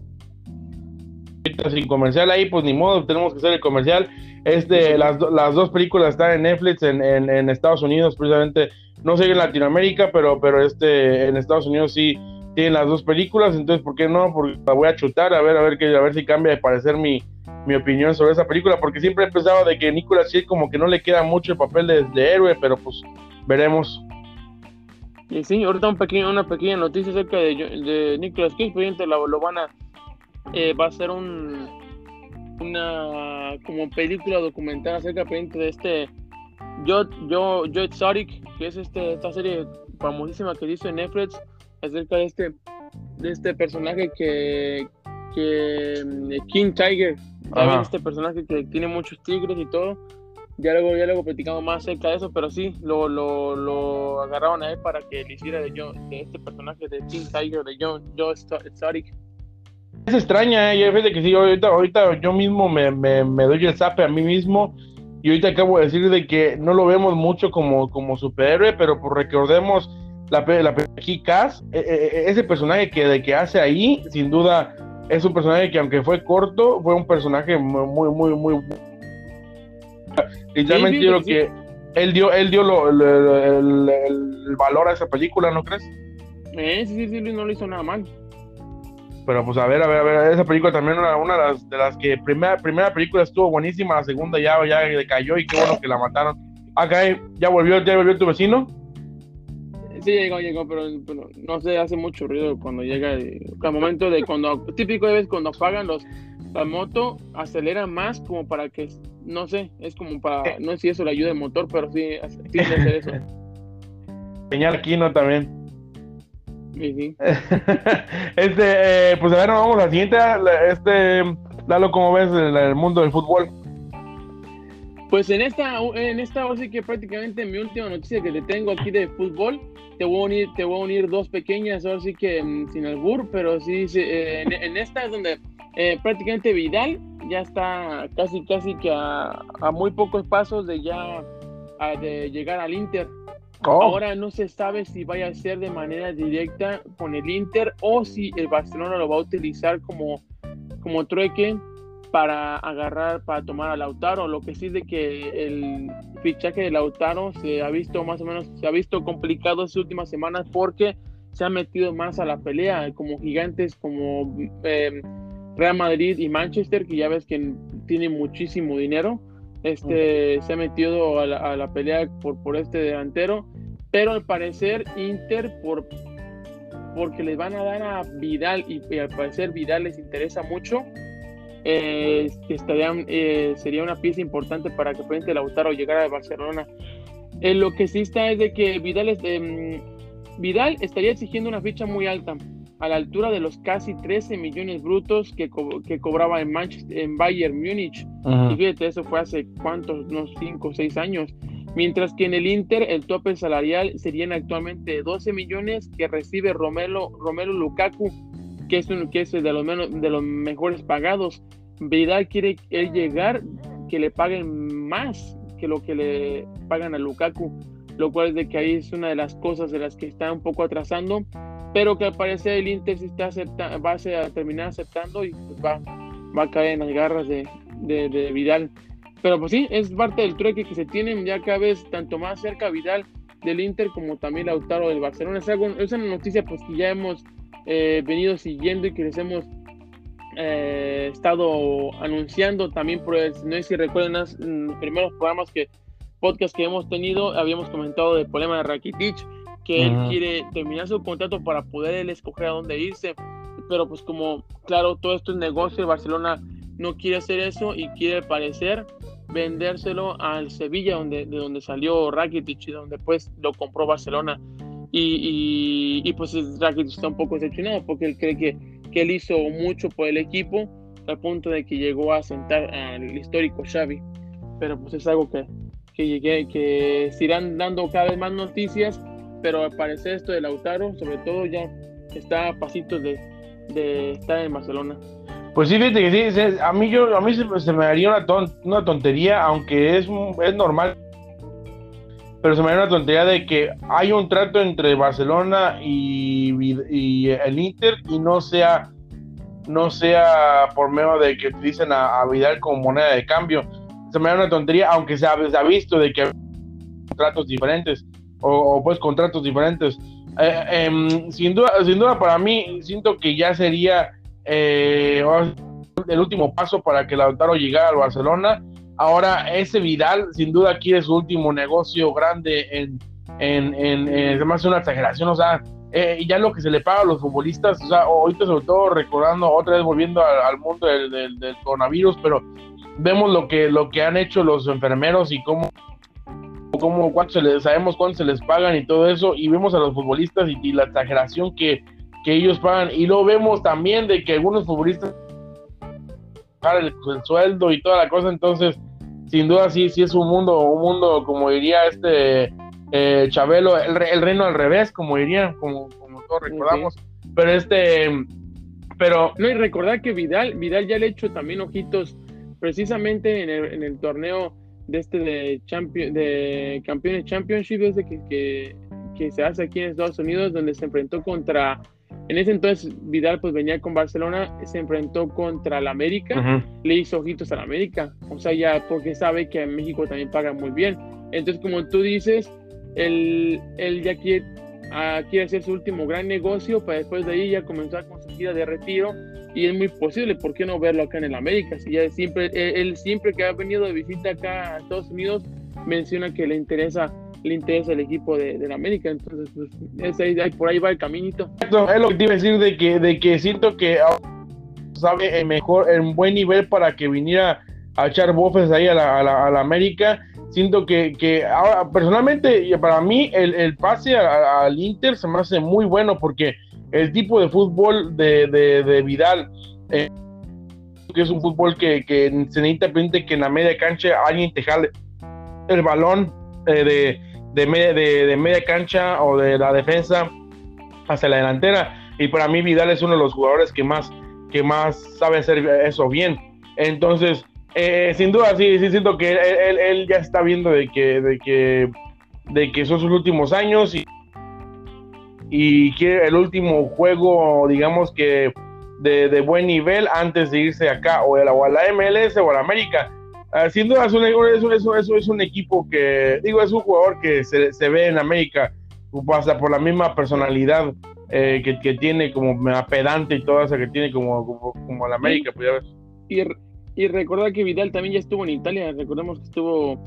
Speaker 2: sin comercial ahí, pues ni modo, tenemos que hacer el comercial. Este, las, las dos películas están en Netflix en, en, en Estados Unidos, precisamente no sé en Latinoamérica, pero, pero este, en Estados Unidos sí tienen las dos películas, entonces, ¿por qué no? Porque la voy a chutar, a ver, a ver, que, a ver si cambia de parecer mi, mi opinión sobre esa película, porque siempre he pensado de que Nicolas Cage como que no le queda mucho el papel de, héroe, pero pues veremos.
Speaker 1: Y sí, ahorita un pequeño, una pequeña noticia acerca de, de Nicolas Cage, pues lo, lo van a, eh, va a ser un, una como película documental acerca de este yo, yo, yo Exotic, que es este, esta serie famosísima que hizo en Netflix acerca de este, de este personaje que, que mm, King Tiger, este personaje que tiene muchos tigres y todo. Ya luego, ya luego platicamos más acerca de eso, pero sí, lo, lo, lo agarraron a él para que le hiciera de, de este personaje de King Tiger, de John, Joe Exotic.
Speaker 2: Es extraña, ¿eh? que sí, ahorita, ahorita yo mismo me, me, me doy el zape a mí mismo y ahorita acabo de decir de que no lo vemos mucho como, como superhéroe, pero pues recordemos la, la Cass, e, e, e, ese personaje que, de que hace ahí, sin duda, es un personaje que aunque fue corto, fue un personaje muy, muy, muy... Literalmente yo creo que él dio, él dio lo, el, valor a esa película, ¿no crees?
Speaker 1: Eh, sí, sí, sí, no le hizo nada mal.
Speaker 2: Pero pues a ver, a ver, a ver, esa película también era una de las, de las que primera, primera película estuvo buenísima, la segunda ya, ya decayó y qué bueno que la mataron. Acá ya volvió, ya volvió tu vecino.
Speaker 1: Sí, llegó, llegó, pero, no sé, hace mucho ruido cuando llega, al momento de cuando, típico de vez cuando apagan los, la moto, acelera más como para que, no sé, es como para, no sé si eso le ayuda el motor, pero sí, sí hacer eso.
Speaker 2: Señal Kino también. este, eh, pues a ver, vamos a la siguiente. Este, Lalo, ¿cómo ves el, el, mundo del fútbol?
Speaker 1: Pues en esta, en esta, así que prácticamente mi última noticia que te tengo aquí de fútbol, te voy a unir, te voy a unir dos pequeñas, ahora sí que mm, sin albur, pero sí, eh, en, esta es donde eh, prácticamente Vidal ya está casi, casi que a, muy pocos pasos de ya de llegar al Inter Oh. Ahora no se sabe si vaya a ser de manera directa con el Inter o si el Barcelona lo va a utilizar como, como trueque para agarrar, para tomar a Lautaro. Lo que sí es de que el fichaje de Lautaro se ha visto más o menos, se ha visto complicado estas últimas semanas porque se ha metido más a la pelea, como gigantes como eh, Real Madrid y Manchester, que ya ves que tienen muchísimo dinero. Este se ha metido a la, pelea por, por este delantero, pero al parecer Inter por porque les van a dar a Vidal y, al parecer Vidal les interesa mucho. Eh, estarían, eh, sería una pieza importante para que Frente Lautaro llegara a Barcelona. Eh, lo que sí está es de que Vidal, es, em, Vidal estaría exigiendo una ficha muy alta a la altura de los casi 13 millones brutos que, que cobraba en, Manchester, en Bayern Múnich. Y fíjate, eso fue hace cuántos, unos 5 o 6 años. Mientras que en el Inter el tope salarial serían actualmente 12 millones que recibe Romelo, Romelo Lukaku, que es, un, que es de, los menos, de los mejores pagados. Vidal quiere él llegar que le paguen más que lo que le pagan a Lukaku, lo cual es de que ahí es una de las cosas de las que está un poco atrasando pero que al parecer el Inter sí está va a terminar aceptando y pues va, va a caer en las garras de, de, Vidal. Pero pues sí, es parte del trueque que se tienen ya cada vez tanto más cerca Vidal del Inter como también Lautaro del Barcelona. Es, algo, es una noticia pues que ya hemos eh, venido siguiendo y que les hemos eh, estado anunciando también por no sé si recuerdan los primeros programas que podcast que hemos tenido habíamos comentado del problema de Rakitic que él quiere terminar su contrato para poder él escoger a dónde irse. Pero pues como, claro, todo esto es negocio, Barcelona no quiere hacer eso y quiere parecer vendérselo al Sevilla, donde, de donde salió Rakitic y donde pues lo compró Barcelona. Y, y, pues Rakitic está un poco decepcionado porque él cree que, que él hizo mucho por el equipo al punto de que llegó a sentar al histórico Xavi. Pero pues es algo que, que, que se irán dando cada vez más noticias pero al parecer esto de Lautaro, sobre todo, ya está a pasitos de, estar en Barcelona.
Speaker 2: Pues sí, fíjate que sí, a mí, yo, a mí se, me haría una, una tontería, aunque es, es normal, pero se me haría una tontería de que hay un trato entre Barcelona y, el Inter y no sea no sea por medio de que dicen a, Vidal como moneda de cambio. Se me da una tontería, aunque se ha, visto de que hay tratos diferentes o, pues contratos diferentes. Eh, em, sin, duda, sin duda para mí siento que ya sería eh, el último paso para que Lautaro llegara al Barcelona. Ahora ese Vidal sin duda quiere su último negocio grande en, en, en, una exageración, o sea, eh, ya lo que se le paga a los futbolistas, o sea, ahorita sobre todo recordando otra vez volviendo al, mundo del, del, coronavirus, pero vemos lo que, lo que han hecho los enfermeros y cómo cómo, cuánto se les, sabemos cuánto se les pagan y todo eso, y vemos a los futbolistas y, la exageración que, que, ellos pagan, y lo vemos también de que algunos futbolistas el, el sueldo y toda la cosa, entonces, sin duda sí, sí es un mundo, un mundo, como diría este eh, Chabelo, el, el, reino al revés, como diría, como, como todos recordamos, pero este, pero...
Speaker 1: No, y recordar que Vidal, Vidal ya le ha hecho también ojitos, precisamente en el, en el torneo de este de, champion, de campeones championship desde que, que, se hace aquí en Estados Unidos donde se enfrentó contra en ese entonces Vidal pues venía con Barcelona se enfrentó contra la América le hizo ojitos a la América. O sea ya porque sabe que en México también pagan muy bien. Entonces como tú dices él, él ya quiere, quiere hacer su último gran negocio para después de ahí ya comenzar con su gira de retiro y es muy posible, ¿por qué no verlo acá en el América? Si ya siempre, él, siempre que ha venido de visita acá a Estados Unidos menciona que le interesa le interesa el equipo de, la América, entonces pues, es por ahí va el caminito.
Speaker 2: Es lo que te iba a decir de que, de que siento que sabe el mejor, en buen nivel para que viniera a echar bofes ahí a la, a la, América. Siento que, que ahora, personalmente, para mí, el, el pase al Inter se me hace muy bueno porque el tipo de fútbol de, de, Vidal, eh, que es un fútbol que, que se necesita que en la media cancha alguien te jale el balón eh, de, de, media, de, media cancha o de la defensa hacia la delantera. Y para mí Vidal es uno de los jugadores que más, que más sabe hacer eso bien. Entonces, eh, sin duda, sí, sí siento que él, él, ya está viendo de que, de que de que son sus últimos años y, y quiere el último juego, digamos que de, buen nivel antes de irse acá o a, la, o a la MLS o a la América. Sin duda es un, es, es un equipo que, digo, es un jugador que se, se ve en América, pasa por la misma personalidad eh, que, que, tiene como pedante y toda esa que tiene como, como, como la América. Pues
Speaker 1: y, y recordar que Vidal también ya estuvo en Italia, recordemos que estuvo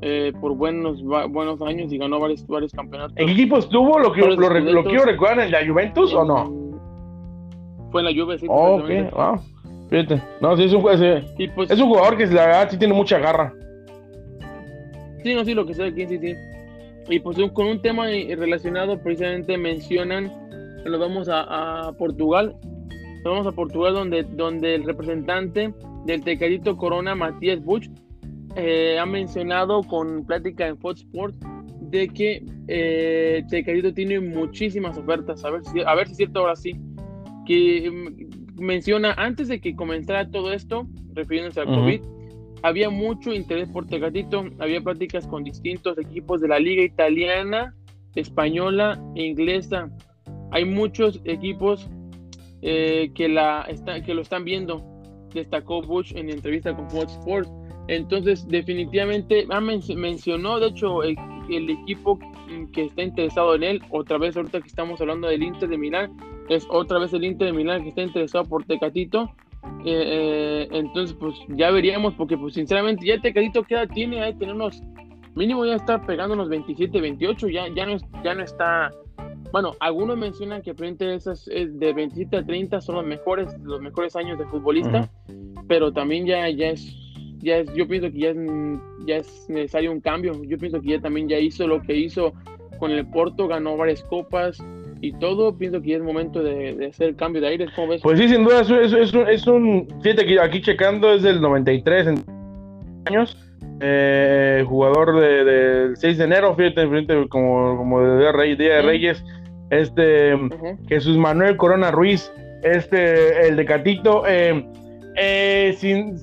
Speaker 1: eh, por buenos buenos años y ganó varios, varios campeonatos.
Speaker 2: ¿En qué equipo estuvo? ¿Lo, que, lo, lo, quiero recordar en la Juventus o no?
Speaker 1: Fue en la Juve, sí.
Speaker 2: Oh, ok, wow. Fíjate. No, sí, es un, es, pues, es un jugador que la verdad sí tiene mucha garra.
Speaker 1: Sí, no, sí, lo que sea aquí, sí, sí. Y pues con un tema relacionado, precisamente mencionan que nos vamos a, a Portugal. Nos vamos a Portugal donde, donde el representante del Tecadito Corona, Matías Buch, eh, ha mencionado con plática en Fox Sports de que eh, Tecadito tiene muchísimas ofertas. A ver, si, a ver si es cierto ahora sí que mm, menciona antes de que comenzara todo esto, refiriéndose al COVID, había mucho interés por Tecatito, había prácticas con distintos equipos de la liga italiana, española e inglesa. Hay muchos equipos eh, que, la que lo están viendo, destacó Bush en entrevista con Fox Sports. Entonces, definitivamente, ah, mencionó, de hecho, el, el, equipo que está interesado en él, otra vez ahorita que estamos hablando del Inter de Milán, es otra vez el Inter de Milán que está interesado por Tecatito. Eh, eh, entonces, pues ya veríamos, porque pues sinceramente ya Tecatito queda tiene, ahí tener unos, mínimo ya está pegando unos 27, 28, ya, ya, no, ya no está, bueno, algunos mencionan que frente esas de 27 a 30 son los mejores, los mejores años de futbolista, pero también ya, ya es, ya es, yo pienso que ya es, ya es necesario un cambio, yo pienso que ya también ya hizo lo que hizo con el Porto, ganó varias copas, y todo, pienso que es momento de, hacer el cambio de aire. ¿Cómo ves?
Speaker 2: Pues sí, sin duda, es, es, es, un. Fíjate que aquí checando es del 93 años. Eh, jugador del de 6 de enero, fíjate, fíjate como, como de Día de Reyes. Este Jesús Manuel Corona Ruiz, este, el de Catito. Eh, eh, sin,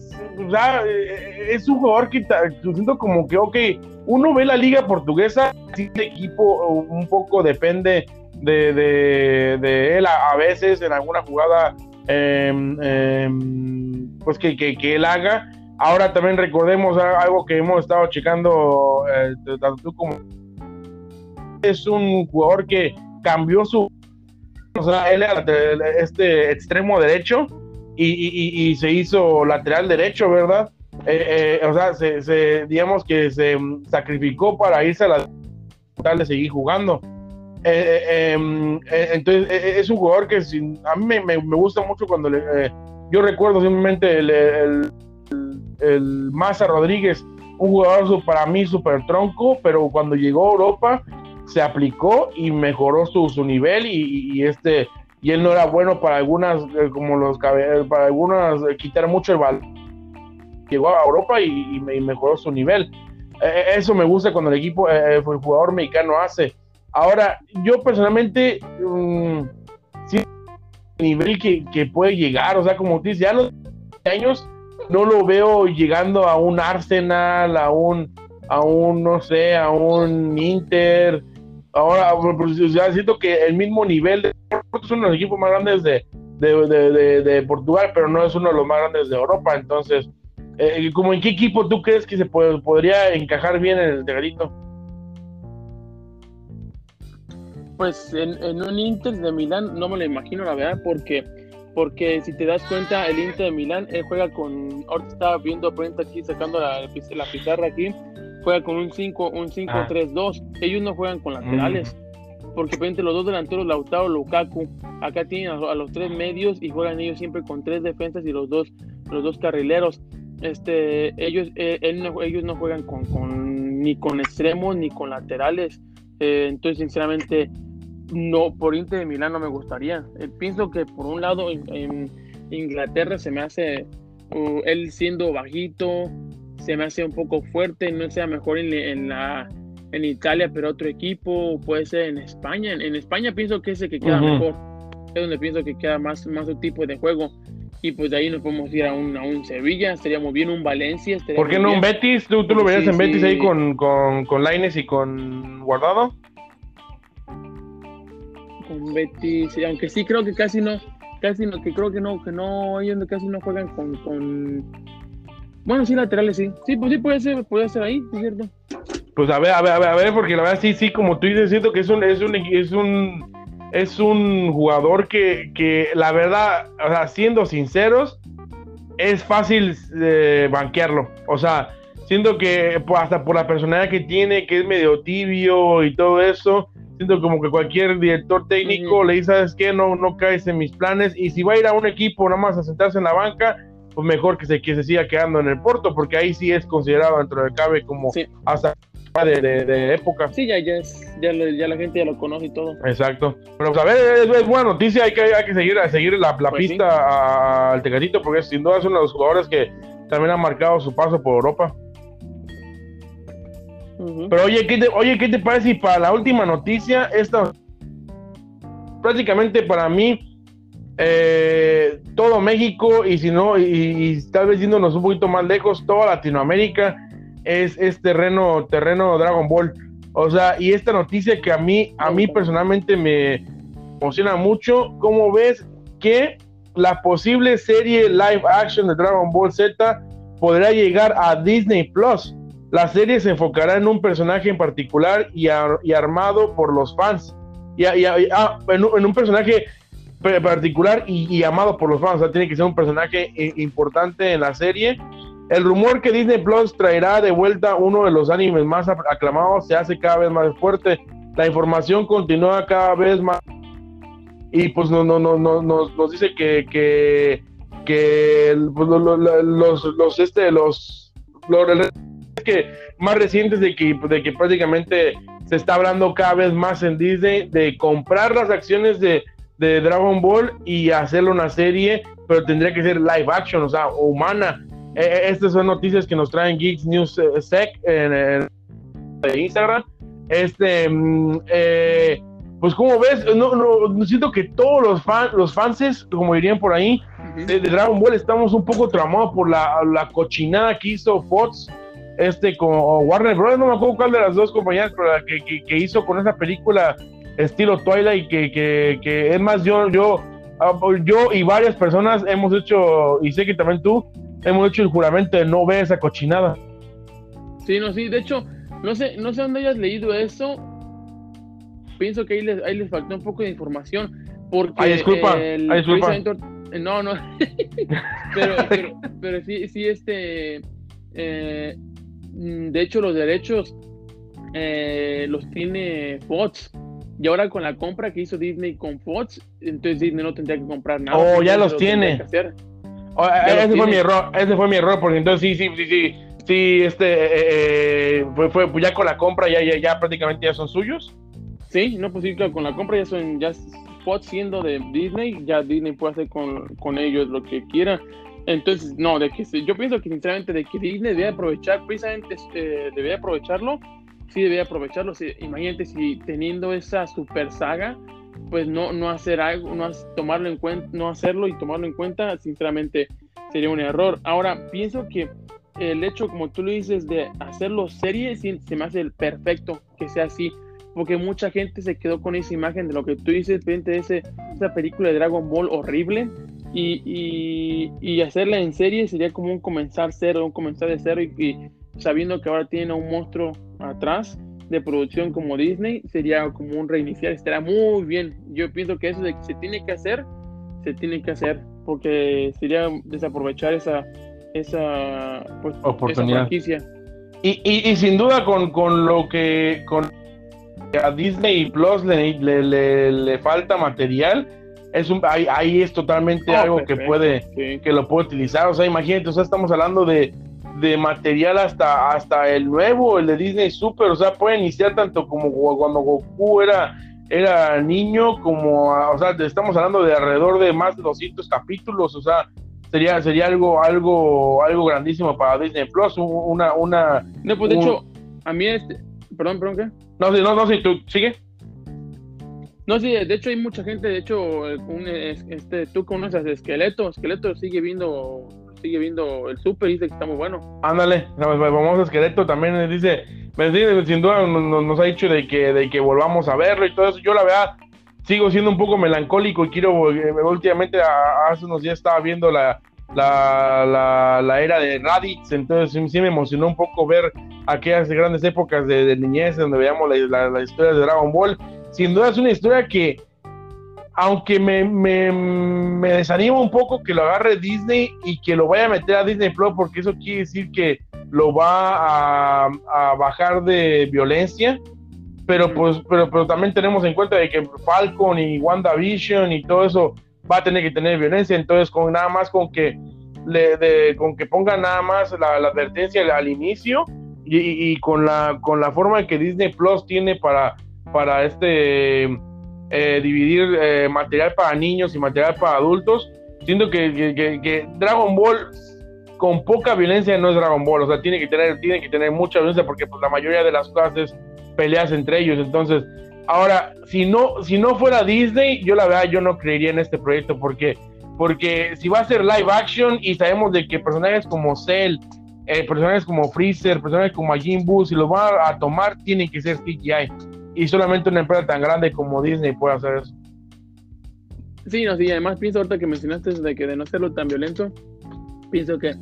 Speaker 2: es un jugador que siento como que, ok, uno ve la liga portuguesa, si el equipo un poco depende de, de, él a, veces en alguna jugada em, em, pues que, que, él haga. Ahora también recordemos algo que hemos estado checando eh, tanto tú como es un jugador que cambió su o sea, él era este extremo derecho y, y, se hizo lateral derecho, ¿verdad? Eh, eh, o sea, se, digamos que se sacrificó para irse a la tal de seguir jugando. Eh, eh, em, eh, entonces es un jugador que a mí me, gusta mucho cuando yo recuerdo simplemente el, el, el, Maza Rodríguez, un jugador para mí súper tronco, pero cuando llegó a Europa se aplicó y mejoró su, su nivel y, este y él no era bueno para algunas como los para algunas quitar mucho el balón llegó a Europa y, mejoró su nivel. Eso me gusta cuando el equipo el jugador mexicano hace Ahora, yo personalmente, um, sí, el nivel que, puede llegar, o sea, como dices, ya a los años no lo veo llegando a un Arsenal, a un, a un, no sé, a un Inter. Ahora, ya siento que el mismo nivel de es uno de los equipos más grandes de, de, de, Portugal, pero no es uno de los más grandes de Europa. Entonces, eh, ¿como en qué equipo tú crees que se podría encajar bien en el Tegarito?
Speaker 1: Pues en, un Inter de Milán no me lo imagino, la verdad, porque porque si te das cuenta, el Inter de Milán, él juega con, ahorita estaba viendo frente aquí, sacando la, la pizarra aquí, juega con un 5, un 5-3-2. Ah. Ellos no juegan con laterales, mm. porque frente los dos delanteros, Lautaro, Lukaku, acá tienen a, los tres medios y juegan ellos siempre con tres defensas y los dos, los dos carrileros. Este, ellos, eh, ellos no juegan con, con, ni con extremos ni con laterales. Eh, entonces, sinceramente, no, por Inter de Milán no me gustaría. Eh, pienso que por un lado en, Inglaterra se me hace, uh, él siendo bajito, se me hace un poco fuerte, no sea mejor en, la en Italia, pero otro equipo, puede ser en España. En, España pienso que es el que queda mejor, es donde pienso que queda más, más su tipo de juego. y pues de ahí nos podemos ir a un, a un Sevilla, estaría muy bien un Valencia.
Speaker 2: ¿Por qué no un Betis? ¿Tú, tú lo verías en Betis ahí con, con, con Laines y con Guardado?
Speaker 1: Con Betis, aunque sí creo que casi no, casi no, que creo que no, que no, ellos casi no juegan con, con... Bueno, sí, laterales sí. Sí, pues sí puede ser, puede ser ahí, es cierto.
Speaker 2: Pues a ver, a ver, a ver, a ver, porque la verdad sí, sí, como tú dices, siento que es un, es un, es un es un jugador que, que, la verdad, o sea, siendo sinceros, es fácil eh, banquearlo. O sea, siento que pues, hasta por la personalidad que tiene, que es medio tibio y todo eso, siento como que cualquier director técnico le dice, ¿sabes qué? No, no caes en mis planes. Y si va a ir a un equipo nada más a sentarse en la banca, pues mejor que se, que se siga quedando en el Porto, porque ahí sí es considerado dentro de cabe como hasta de, época.
Speaker 1: Sí, ya, ya, ya, la gente ya lo conoce y todo.
Speaker 2: Exacto. Pero pues, a ver, es, buena noticia, hay que, hay que seguir, seguir la, la pues pista al Tecatito, porque sin duda es uno de los jugadores que también ha marcado su paso por Europa. Pero oye ¿qué te, oye, ¿qué te parece? Y para la última noticia, esta prácticamente para mí, eh, todo México, y si no, y, y tal vez yéndonos un poquito más lejos, toda Latinoamérica es, terreno, terreno Dragon Ball. O sea, y esta noticia que a mí, a mí personalmente me emociona mucho, ¿cómo ves que la posible serie live action de Dragon Ball Z podrá llegar a Disney Plus? La serie se enfocará en un personaje en particular y, armado por los fans. Y, ah, en, un, personaje particular y, amado por los fans. O sea, tiene que ser un personaje eh, importante en la serie el rumor que Disney Plus traerá de vuelta uno de los animes más aclamados se hace cada vez más fuerte. La información continúa cada vez más y pues no, no, no, no nos, dice que, que, que pues, los, los, este, los, los que más recientes de que, de que prácticamente se está hablando cada vez más en Disney de comprar las acciones de, de Dragon Ball y hacerlo una serie, pero tendría que ser live action, o sea, humana. Eh, eh, estas son noticias que nos traen Geeks News eh, Sec en, Instagram. Este, mm, pues como ves, no, no, siento que todos los fans, los fans, como dirían por ahí, de, Dragon Ball estamos un poco tramados por la, la cochinada que hizo Fox este con Warner Bros. No me acuerdo cuál de las dos compañías pero la que, que, hizo con esa película estilo Twilight, que, que, que es más, yo, yo, ah, yo y varias personas hemos hecho, y sé que también tú, hemos hecho el juramento de no ver esa cochinada.
Speaker 1: Sí, no, sí, de hecho, no sé, no sé dónde hayas leído eso. Pienso que ahí les, ahí les faltó un poco de información. Porque
Speaker 2: ay, disculpa, disculpa.
Speaker 1: No, no. pero, pero, pero, sí, sí, este. Eh, de hecho, los derechos eh, los tiene Fox. Y ahora con la compra que hizo Disney con Fox, entonces Disney no tendría que comprar nada.
Speaker 2: Oh, ya los tiene. Oh, eh, ese fue mi error, ese fue mi error, porque entonces sí, sí, sí, sí, sí, este, eh, eh, fue, fue, pues ya con la compra ya, ya, ya prácticamente ya son suyos.
Speaker 1: Sí, no, pues sí, claro, con la compra ya son, ya Fox siendo de Disney, ya Disney puede hacer con, con ellos lo que quiera. Entonces, no, de que yo pienso que sinceramente de que Disney debe aprovechar, precisamente eh, debe aprovecharlo, sí debe aprovecharlo. Sí, imagínate si teniendo esa super saga, pues no, no hacer algo, no tomarlo en cuenta, no hacerlo y tomarlo en cuenta, sinceramente sería un error. Ahora, pienso que el hecho, como tú lo dices, de hacerlo serie, se me hace el perfecto que sea así, porque mucha gente se quedó con esa imagen de lo que tú dices, frente de ese, esa película de Dragon Ball horrible, y, y, hacerla en serie sería como un comenzar cero, un comenzar de cero, y, y sabiendo que ahora tiene un monstruo atrás, de producción como Disney, sería como un reiniciar, estaría muy bien. Yo pienso que eso de que se tiene que hacer, se tiene que hacer, porque sería desaprovechar esa, esa, pues,
Speaker 2: oportunidad. y, y, y, sin duda con, con lo que con a Disney Plus le, le, le, falta material, es un, ahí, ahí es totalmente oh, algo que puede, que lo puede utilizar. O sea, imagínate, o sea, estamos hablando de de material hasta, hasta el nuevo, el de Disney Super, o sea, puede iniciar tanto como cuando Goku era, era niño, como, o sea, estamos hablando de alrededor de más de 200 capítulos, o sea, sería, sería algo, algo, algo grandísimo para Disney Plus, una, una...
Speaker 1: No, pues de hecho, a mí este, perdón, perdón, ¿qué?
Speaker 2: No, no, no, si tú, sigue.
Speaker 1: No, sí, de hecho hay mucha gente, de hecho, un, este, tú conoces a Esqueleto, Esqueleto sigue viendo sigue viendo el super y dice que está muy bueno.
Speaker 2: Ándale, vamos a Esqueleto también dice, sin duda nos, ha dicho de que, de que volvamos a verlo y todo eso. Yo la verdad sigo siendo un poco melancólico y quiero, eh, últimamente hace unos días estaba viendo la, la, la, era de Raditz, entonces sí me emocionó un poco ver aquellas grandes épocas de, niñez donde veíamos la, la, historia de Dragon Ball. Sin duda es una historia que, aunque me, me, me, desanima un poco que lo agarre Disney y que lo vaya a meter a Disney Plus, porque eso quiere decir que lo va a, a bajar de violencia. Pero pues, pero, pero también tenemos en cuenta de que Falcon y WandaVision y todo eso va a tener que tener violencia, entonces con nada más con que le, con que pongan nada más la, advertencia al, inicio y, con la con la forma que Disney Plus tiene para para este eh, dividir eh, material para niños y material para adultos, siento que, que, Dragon Ball con poca violencia no es Dragon Ball, o sea, tiene que tener, tiene que tener mucha violencia porque pues, la mayoría de las cosas es peleas entre ellos, entonces Ahora, si no, si no fuera Disney, yo la verdad yo no creería en este proyecto porque porque si va a ser live action y sabemos de que personajes como Cell, eh, personajes como Freezer, personajes como Majin Buu, si los van a, tomar, tienen que ser CGI. Y solamente una empresa tan grande como Disney puede hacer eso.
Speaker 1: Sí, no, sí, además pienso ahorita que mencionaste de que de no serlo tan violento, pienso que,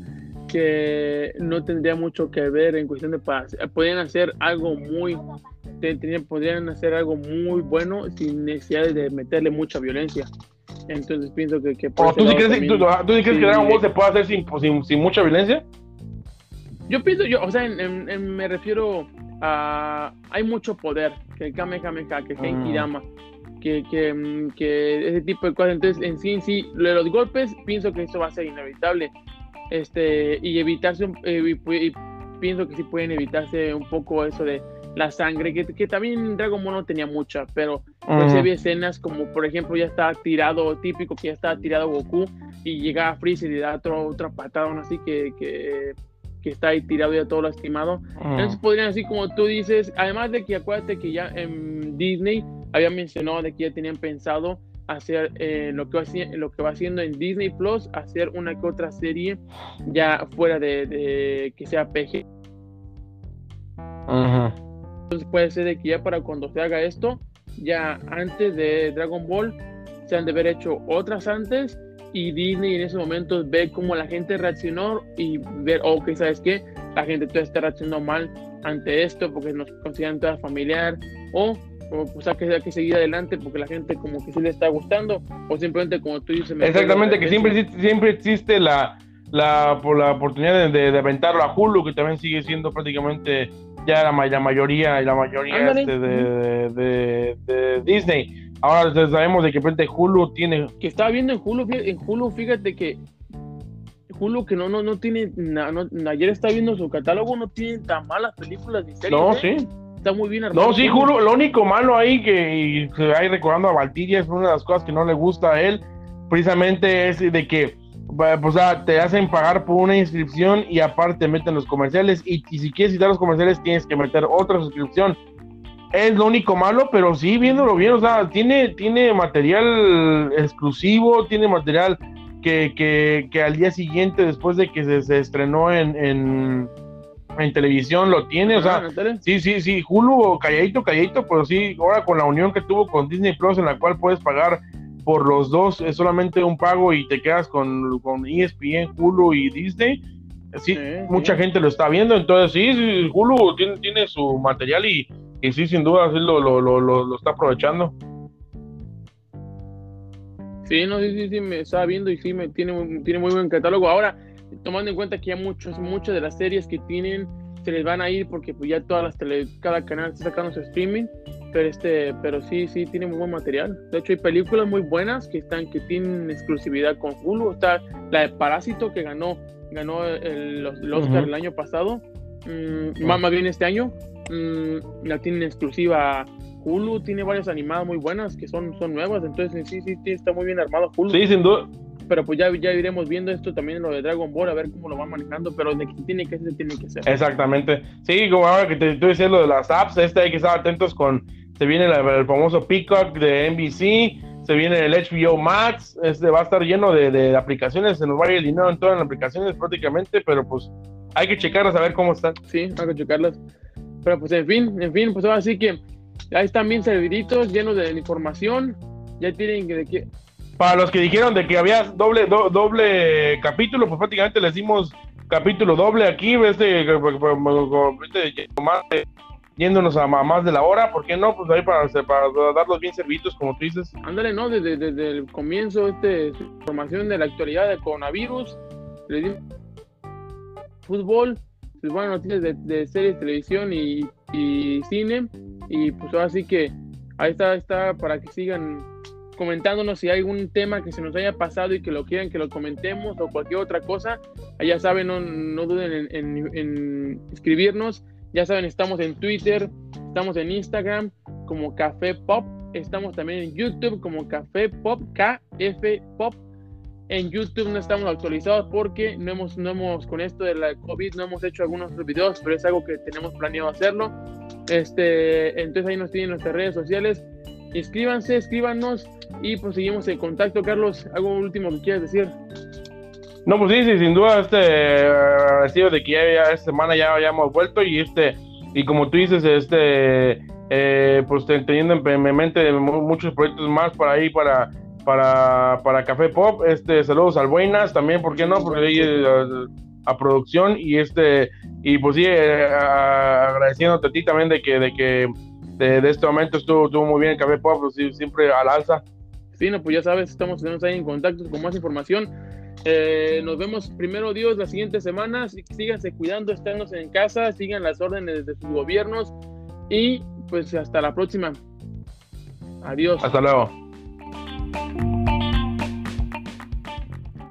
Speaker 1: que no tendría mucho que ver en cuestión de paz. Podrían hacer algo muy podrían hacer algo muy bueno sin necesidad de meterle mucha violencia. Entonces pienso que... que
Speaker 2: ¿Tú, sí crees, que Dragon Ball se puede hacer sin, sin, sin, mucha violencia?
Speaker 1: Yo pienso, yo, o sea, me refiero a... Hay mucho poder, que Kamehameha, que Genki Dama, mm. que, que, que, ese tipo de cosas. Entonces, en sí, en sí, los golpes, pienso que eso va a ser inevitable. Este, y evitarse, eh, y pienso que sí pueden evitarse un poco eso de la sangre, que, que también Dragon Ball no tenía mucha, pero pues había escenas como, por ejemplo, ya estaba tirado, típico que ya estaba tirado Goku y llega a Freezer y da otro, otra patada, así que, que, que, está ahí tirado ya todo lastimado. Entonces podrían, así como tú dices, además de que acuérdate que ya en Disney había mencionado de que ya tenían pensado hacer eh, lo, que va, lo que va haciendo en Disney Plus, hacer una que otra serie ya fuera de, de que sea PG. Ajá. Entonces puede ser de que ya para cuando se haga esto, ya antes de Dragon Ball, se han de haber hecho otras antes y Disney en esos momentos ve cómo la gente reaccionó y ver, ok, ¿sabes qué? La gente todavía está reaccionando mal ante esto porque nos consideran toda familiar o, o pues hay que, hay que seguir adelante porque la gente como que sí le está gustando o simplemente como tú dices.
Speaker 2: Exactamente, que siempre, siempre existe la, la, por la oportunidad de, de, aventarlo a Hulu, que también sigue siendo prácticamente ya la, la mayoría la mayoría este de, de, Disney. Ahora sabemos de que frente Hulu tiene.
Speaker 1: Que estaba viendo en Hulu, en Hulu, fíjate que Hulu que no, no, no tiene, ayer estaba viendo su catálogo, no tiene tan malas películas ni series.
Speaker 2: No,
Speaker 1: ¿eh?
Speaker 2: sí.
Speaker 1: Está muy bien armado.
Speaker 2: No, sí, Hulu, lo único malo ahí que, que hay recordando a Valtiria es una de las cosas que no le gusta a él, precisamente es de que pues, te hacen pagar por una inscripción y aparte meten los comerciales. Y, si quieres quitar los comerciales, tienes que meter otra suscripción. Es lo único malo, pero sí, viéndolo bien, o sea, tiene, tiene material exclusivo, tiene material que, que, que al día siguiente, después de que se, estrenó en, en, televisión, lo tiene, o sea, ah, sí, sí, sí, Hulu, calladito, calladito, pero sí, ahora con la unión que tuvo con Disney Plus, en la cual puedes pagar por los dos es solamente un pago y te quedas con, con ESPN, Hulu y Disney. Sí, mucha gente lo está viendo, entonces sí, Hulu tiene, tiene su material y, y sí, sin duda, sí lo, lo, lo, lo, está aprovechando.
Speaker 1: Sí, no, sí, sí, sí, me estaba viendo y sí, me tiene, tiene muy buen catálogo. Ahora, tomando en cuenta que ya muchos, muchas de las series que tienen se les van a ir porque pues ya todas las tele, cada canal está sacando su streaming pero este pero sí sí tiene muy buen material. De hecho hay películas muy buenas que están que tienen exclusividad con Hulu. Está la de Parásito que ganó ganó el, Oscar el año pasado mm, más, bien este año mm, la tienen exclusiva Hulu. Tiene varias animadas muy buenas que son son nuevas. Entonces sí sí, sí está muy bien armado Hulu.
Speaker 2: Sí sin duda.
Speaker 1: Pero pues ya, ya iremos viendo esto también lo de Dragon Ball, a ver cómo lo van manejando, pero de que tiene que ser, tiene que ser.
Speaker 2: Exactamente. Sí, como ahora que te, tú decías lo de las apps, este hay que estar atentos con se viene el famoso Peacock de NBC, se viene el HBO Max, este va a estar lleno de, aplicaciones, se nos va a ir el dinero en todas las aplicaciones prácticamente, pero pues hay que checarlas a ver cómo están.
Speaker 1: Sí, hay que checarlas. Pero pues en fin, en fin, pues ahora sí que ahí están bien serviditos, llenos de información, ya tienen que... De que...
Speaker 2: Para los que dijeron de que había doble doble capítulo, pues prácticamente les dimos capítulo doble aquí, este, este más yéndonos a, más de la hora, ¿por qué no? Pues ahí para, para darlos bien servidos, como tú dices.
Speaker 1: Ándale, ¿no? Desde, el comienzo, este, información de la actualidad del coronavirus, fútbol, pues, buenas noticias de, de, series, televisión y, y, cine, y pues ahora sí que ahí está, está para que sigan comentándonos si hay algún tema que se nos haya pasado y que lo quieran que lo comentemos o cualquier otra cosa, ya saben, no, no duden en, en escribirnos ya saben, estamos en Twitter, estamos en Instagram como Café Pop, estamos también en YouTube como Café Pop, KF Pop. En YouTube no estamos actualizados porque no hemos, no hemos, con esto de la COVID, no hemos hecho algunos videos, pero es algo que tenemos planeado hacerlo. Este, entonces ahí nos tienen nuestras redes sociales. Inscríbanse, escríbanos y pues seguimos en contacto. Carlos, ¿algo último que quieras decir?
Speaker 2: No, pues sí, sí, sin duda, este, agradecido de que ya, esta semana ya hayamos vuelto y este, y como tú dices, este, eh, pues teniendo en mente muchos proyectos más para ahí, para, para, para Café Pop, este, saludos al Buenas también, ¿por qué no? Porque ahí a, producción y este, y pues sí, eh, agradeciéndote a ti también de que, de que, de, este momento estuvo, estuvo muy bien el Café Pop, pues, siempre al alza.
Speaker 1: Sí, no, pues ya sabes, estamos, estamos ahí en contacto con más información. Eh, nos vemos primero Dios la siguiente semana. Síganse cuidando, estános en casa, sigan las órdenes de sus gobiernos y pues hasta la próxima. Adiós.
Speaker 2: Hasta luego.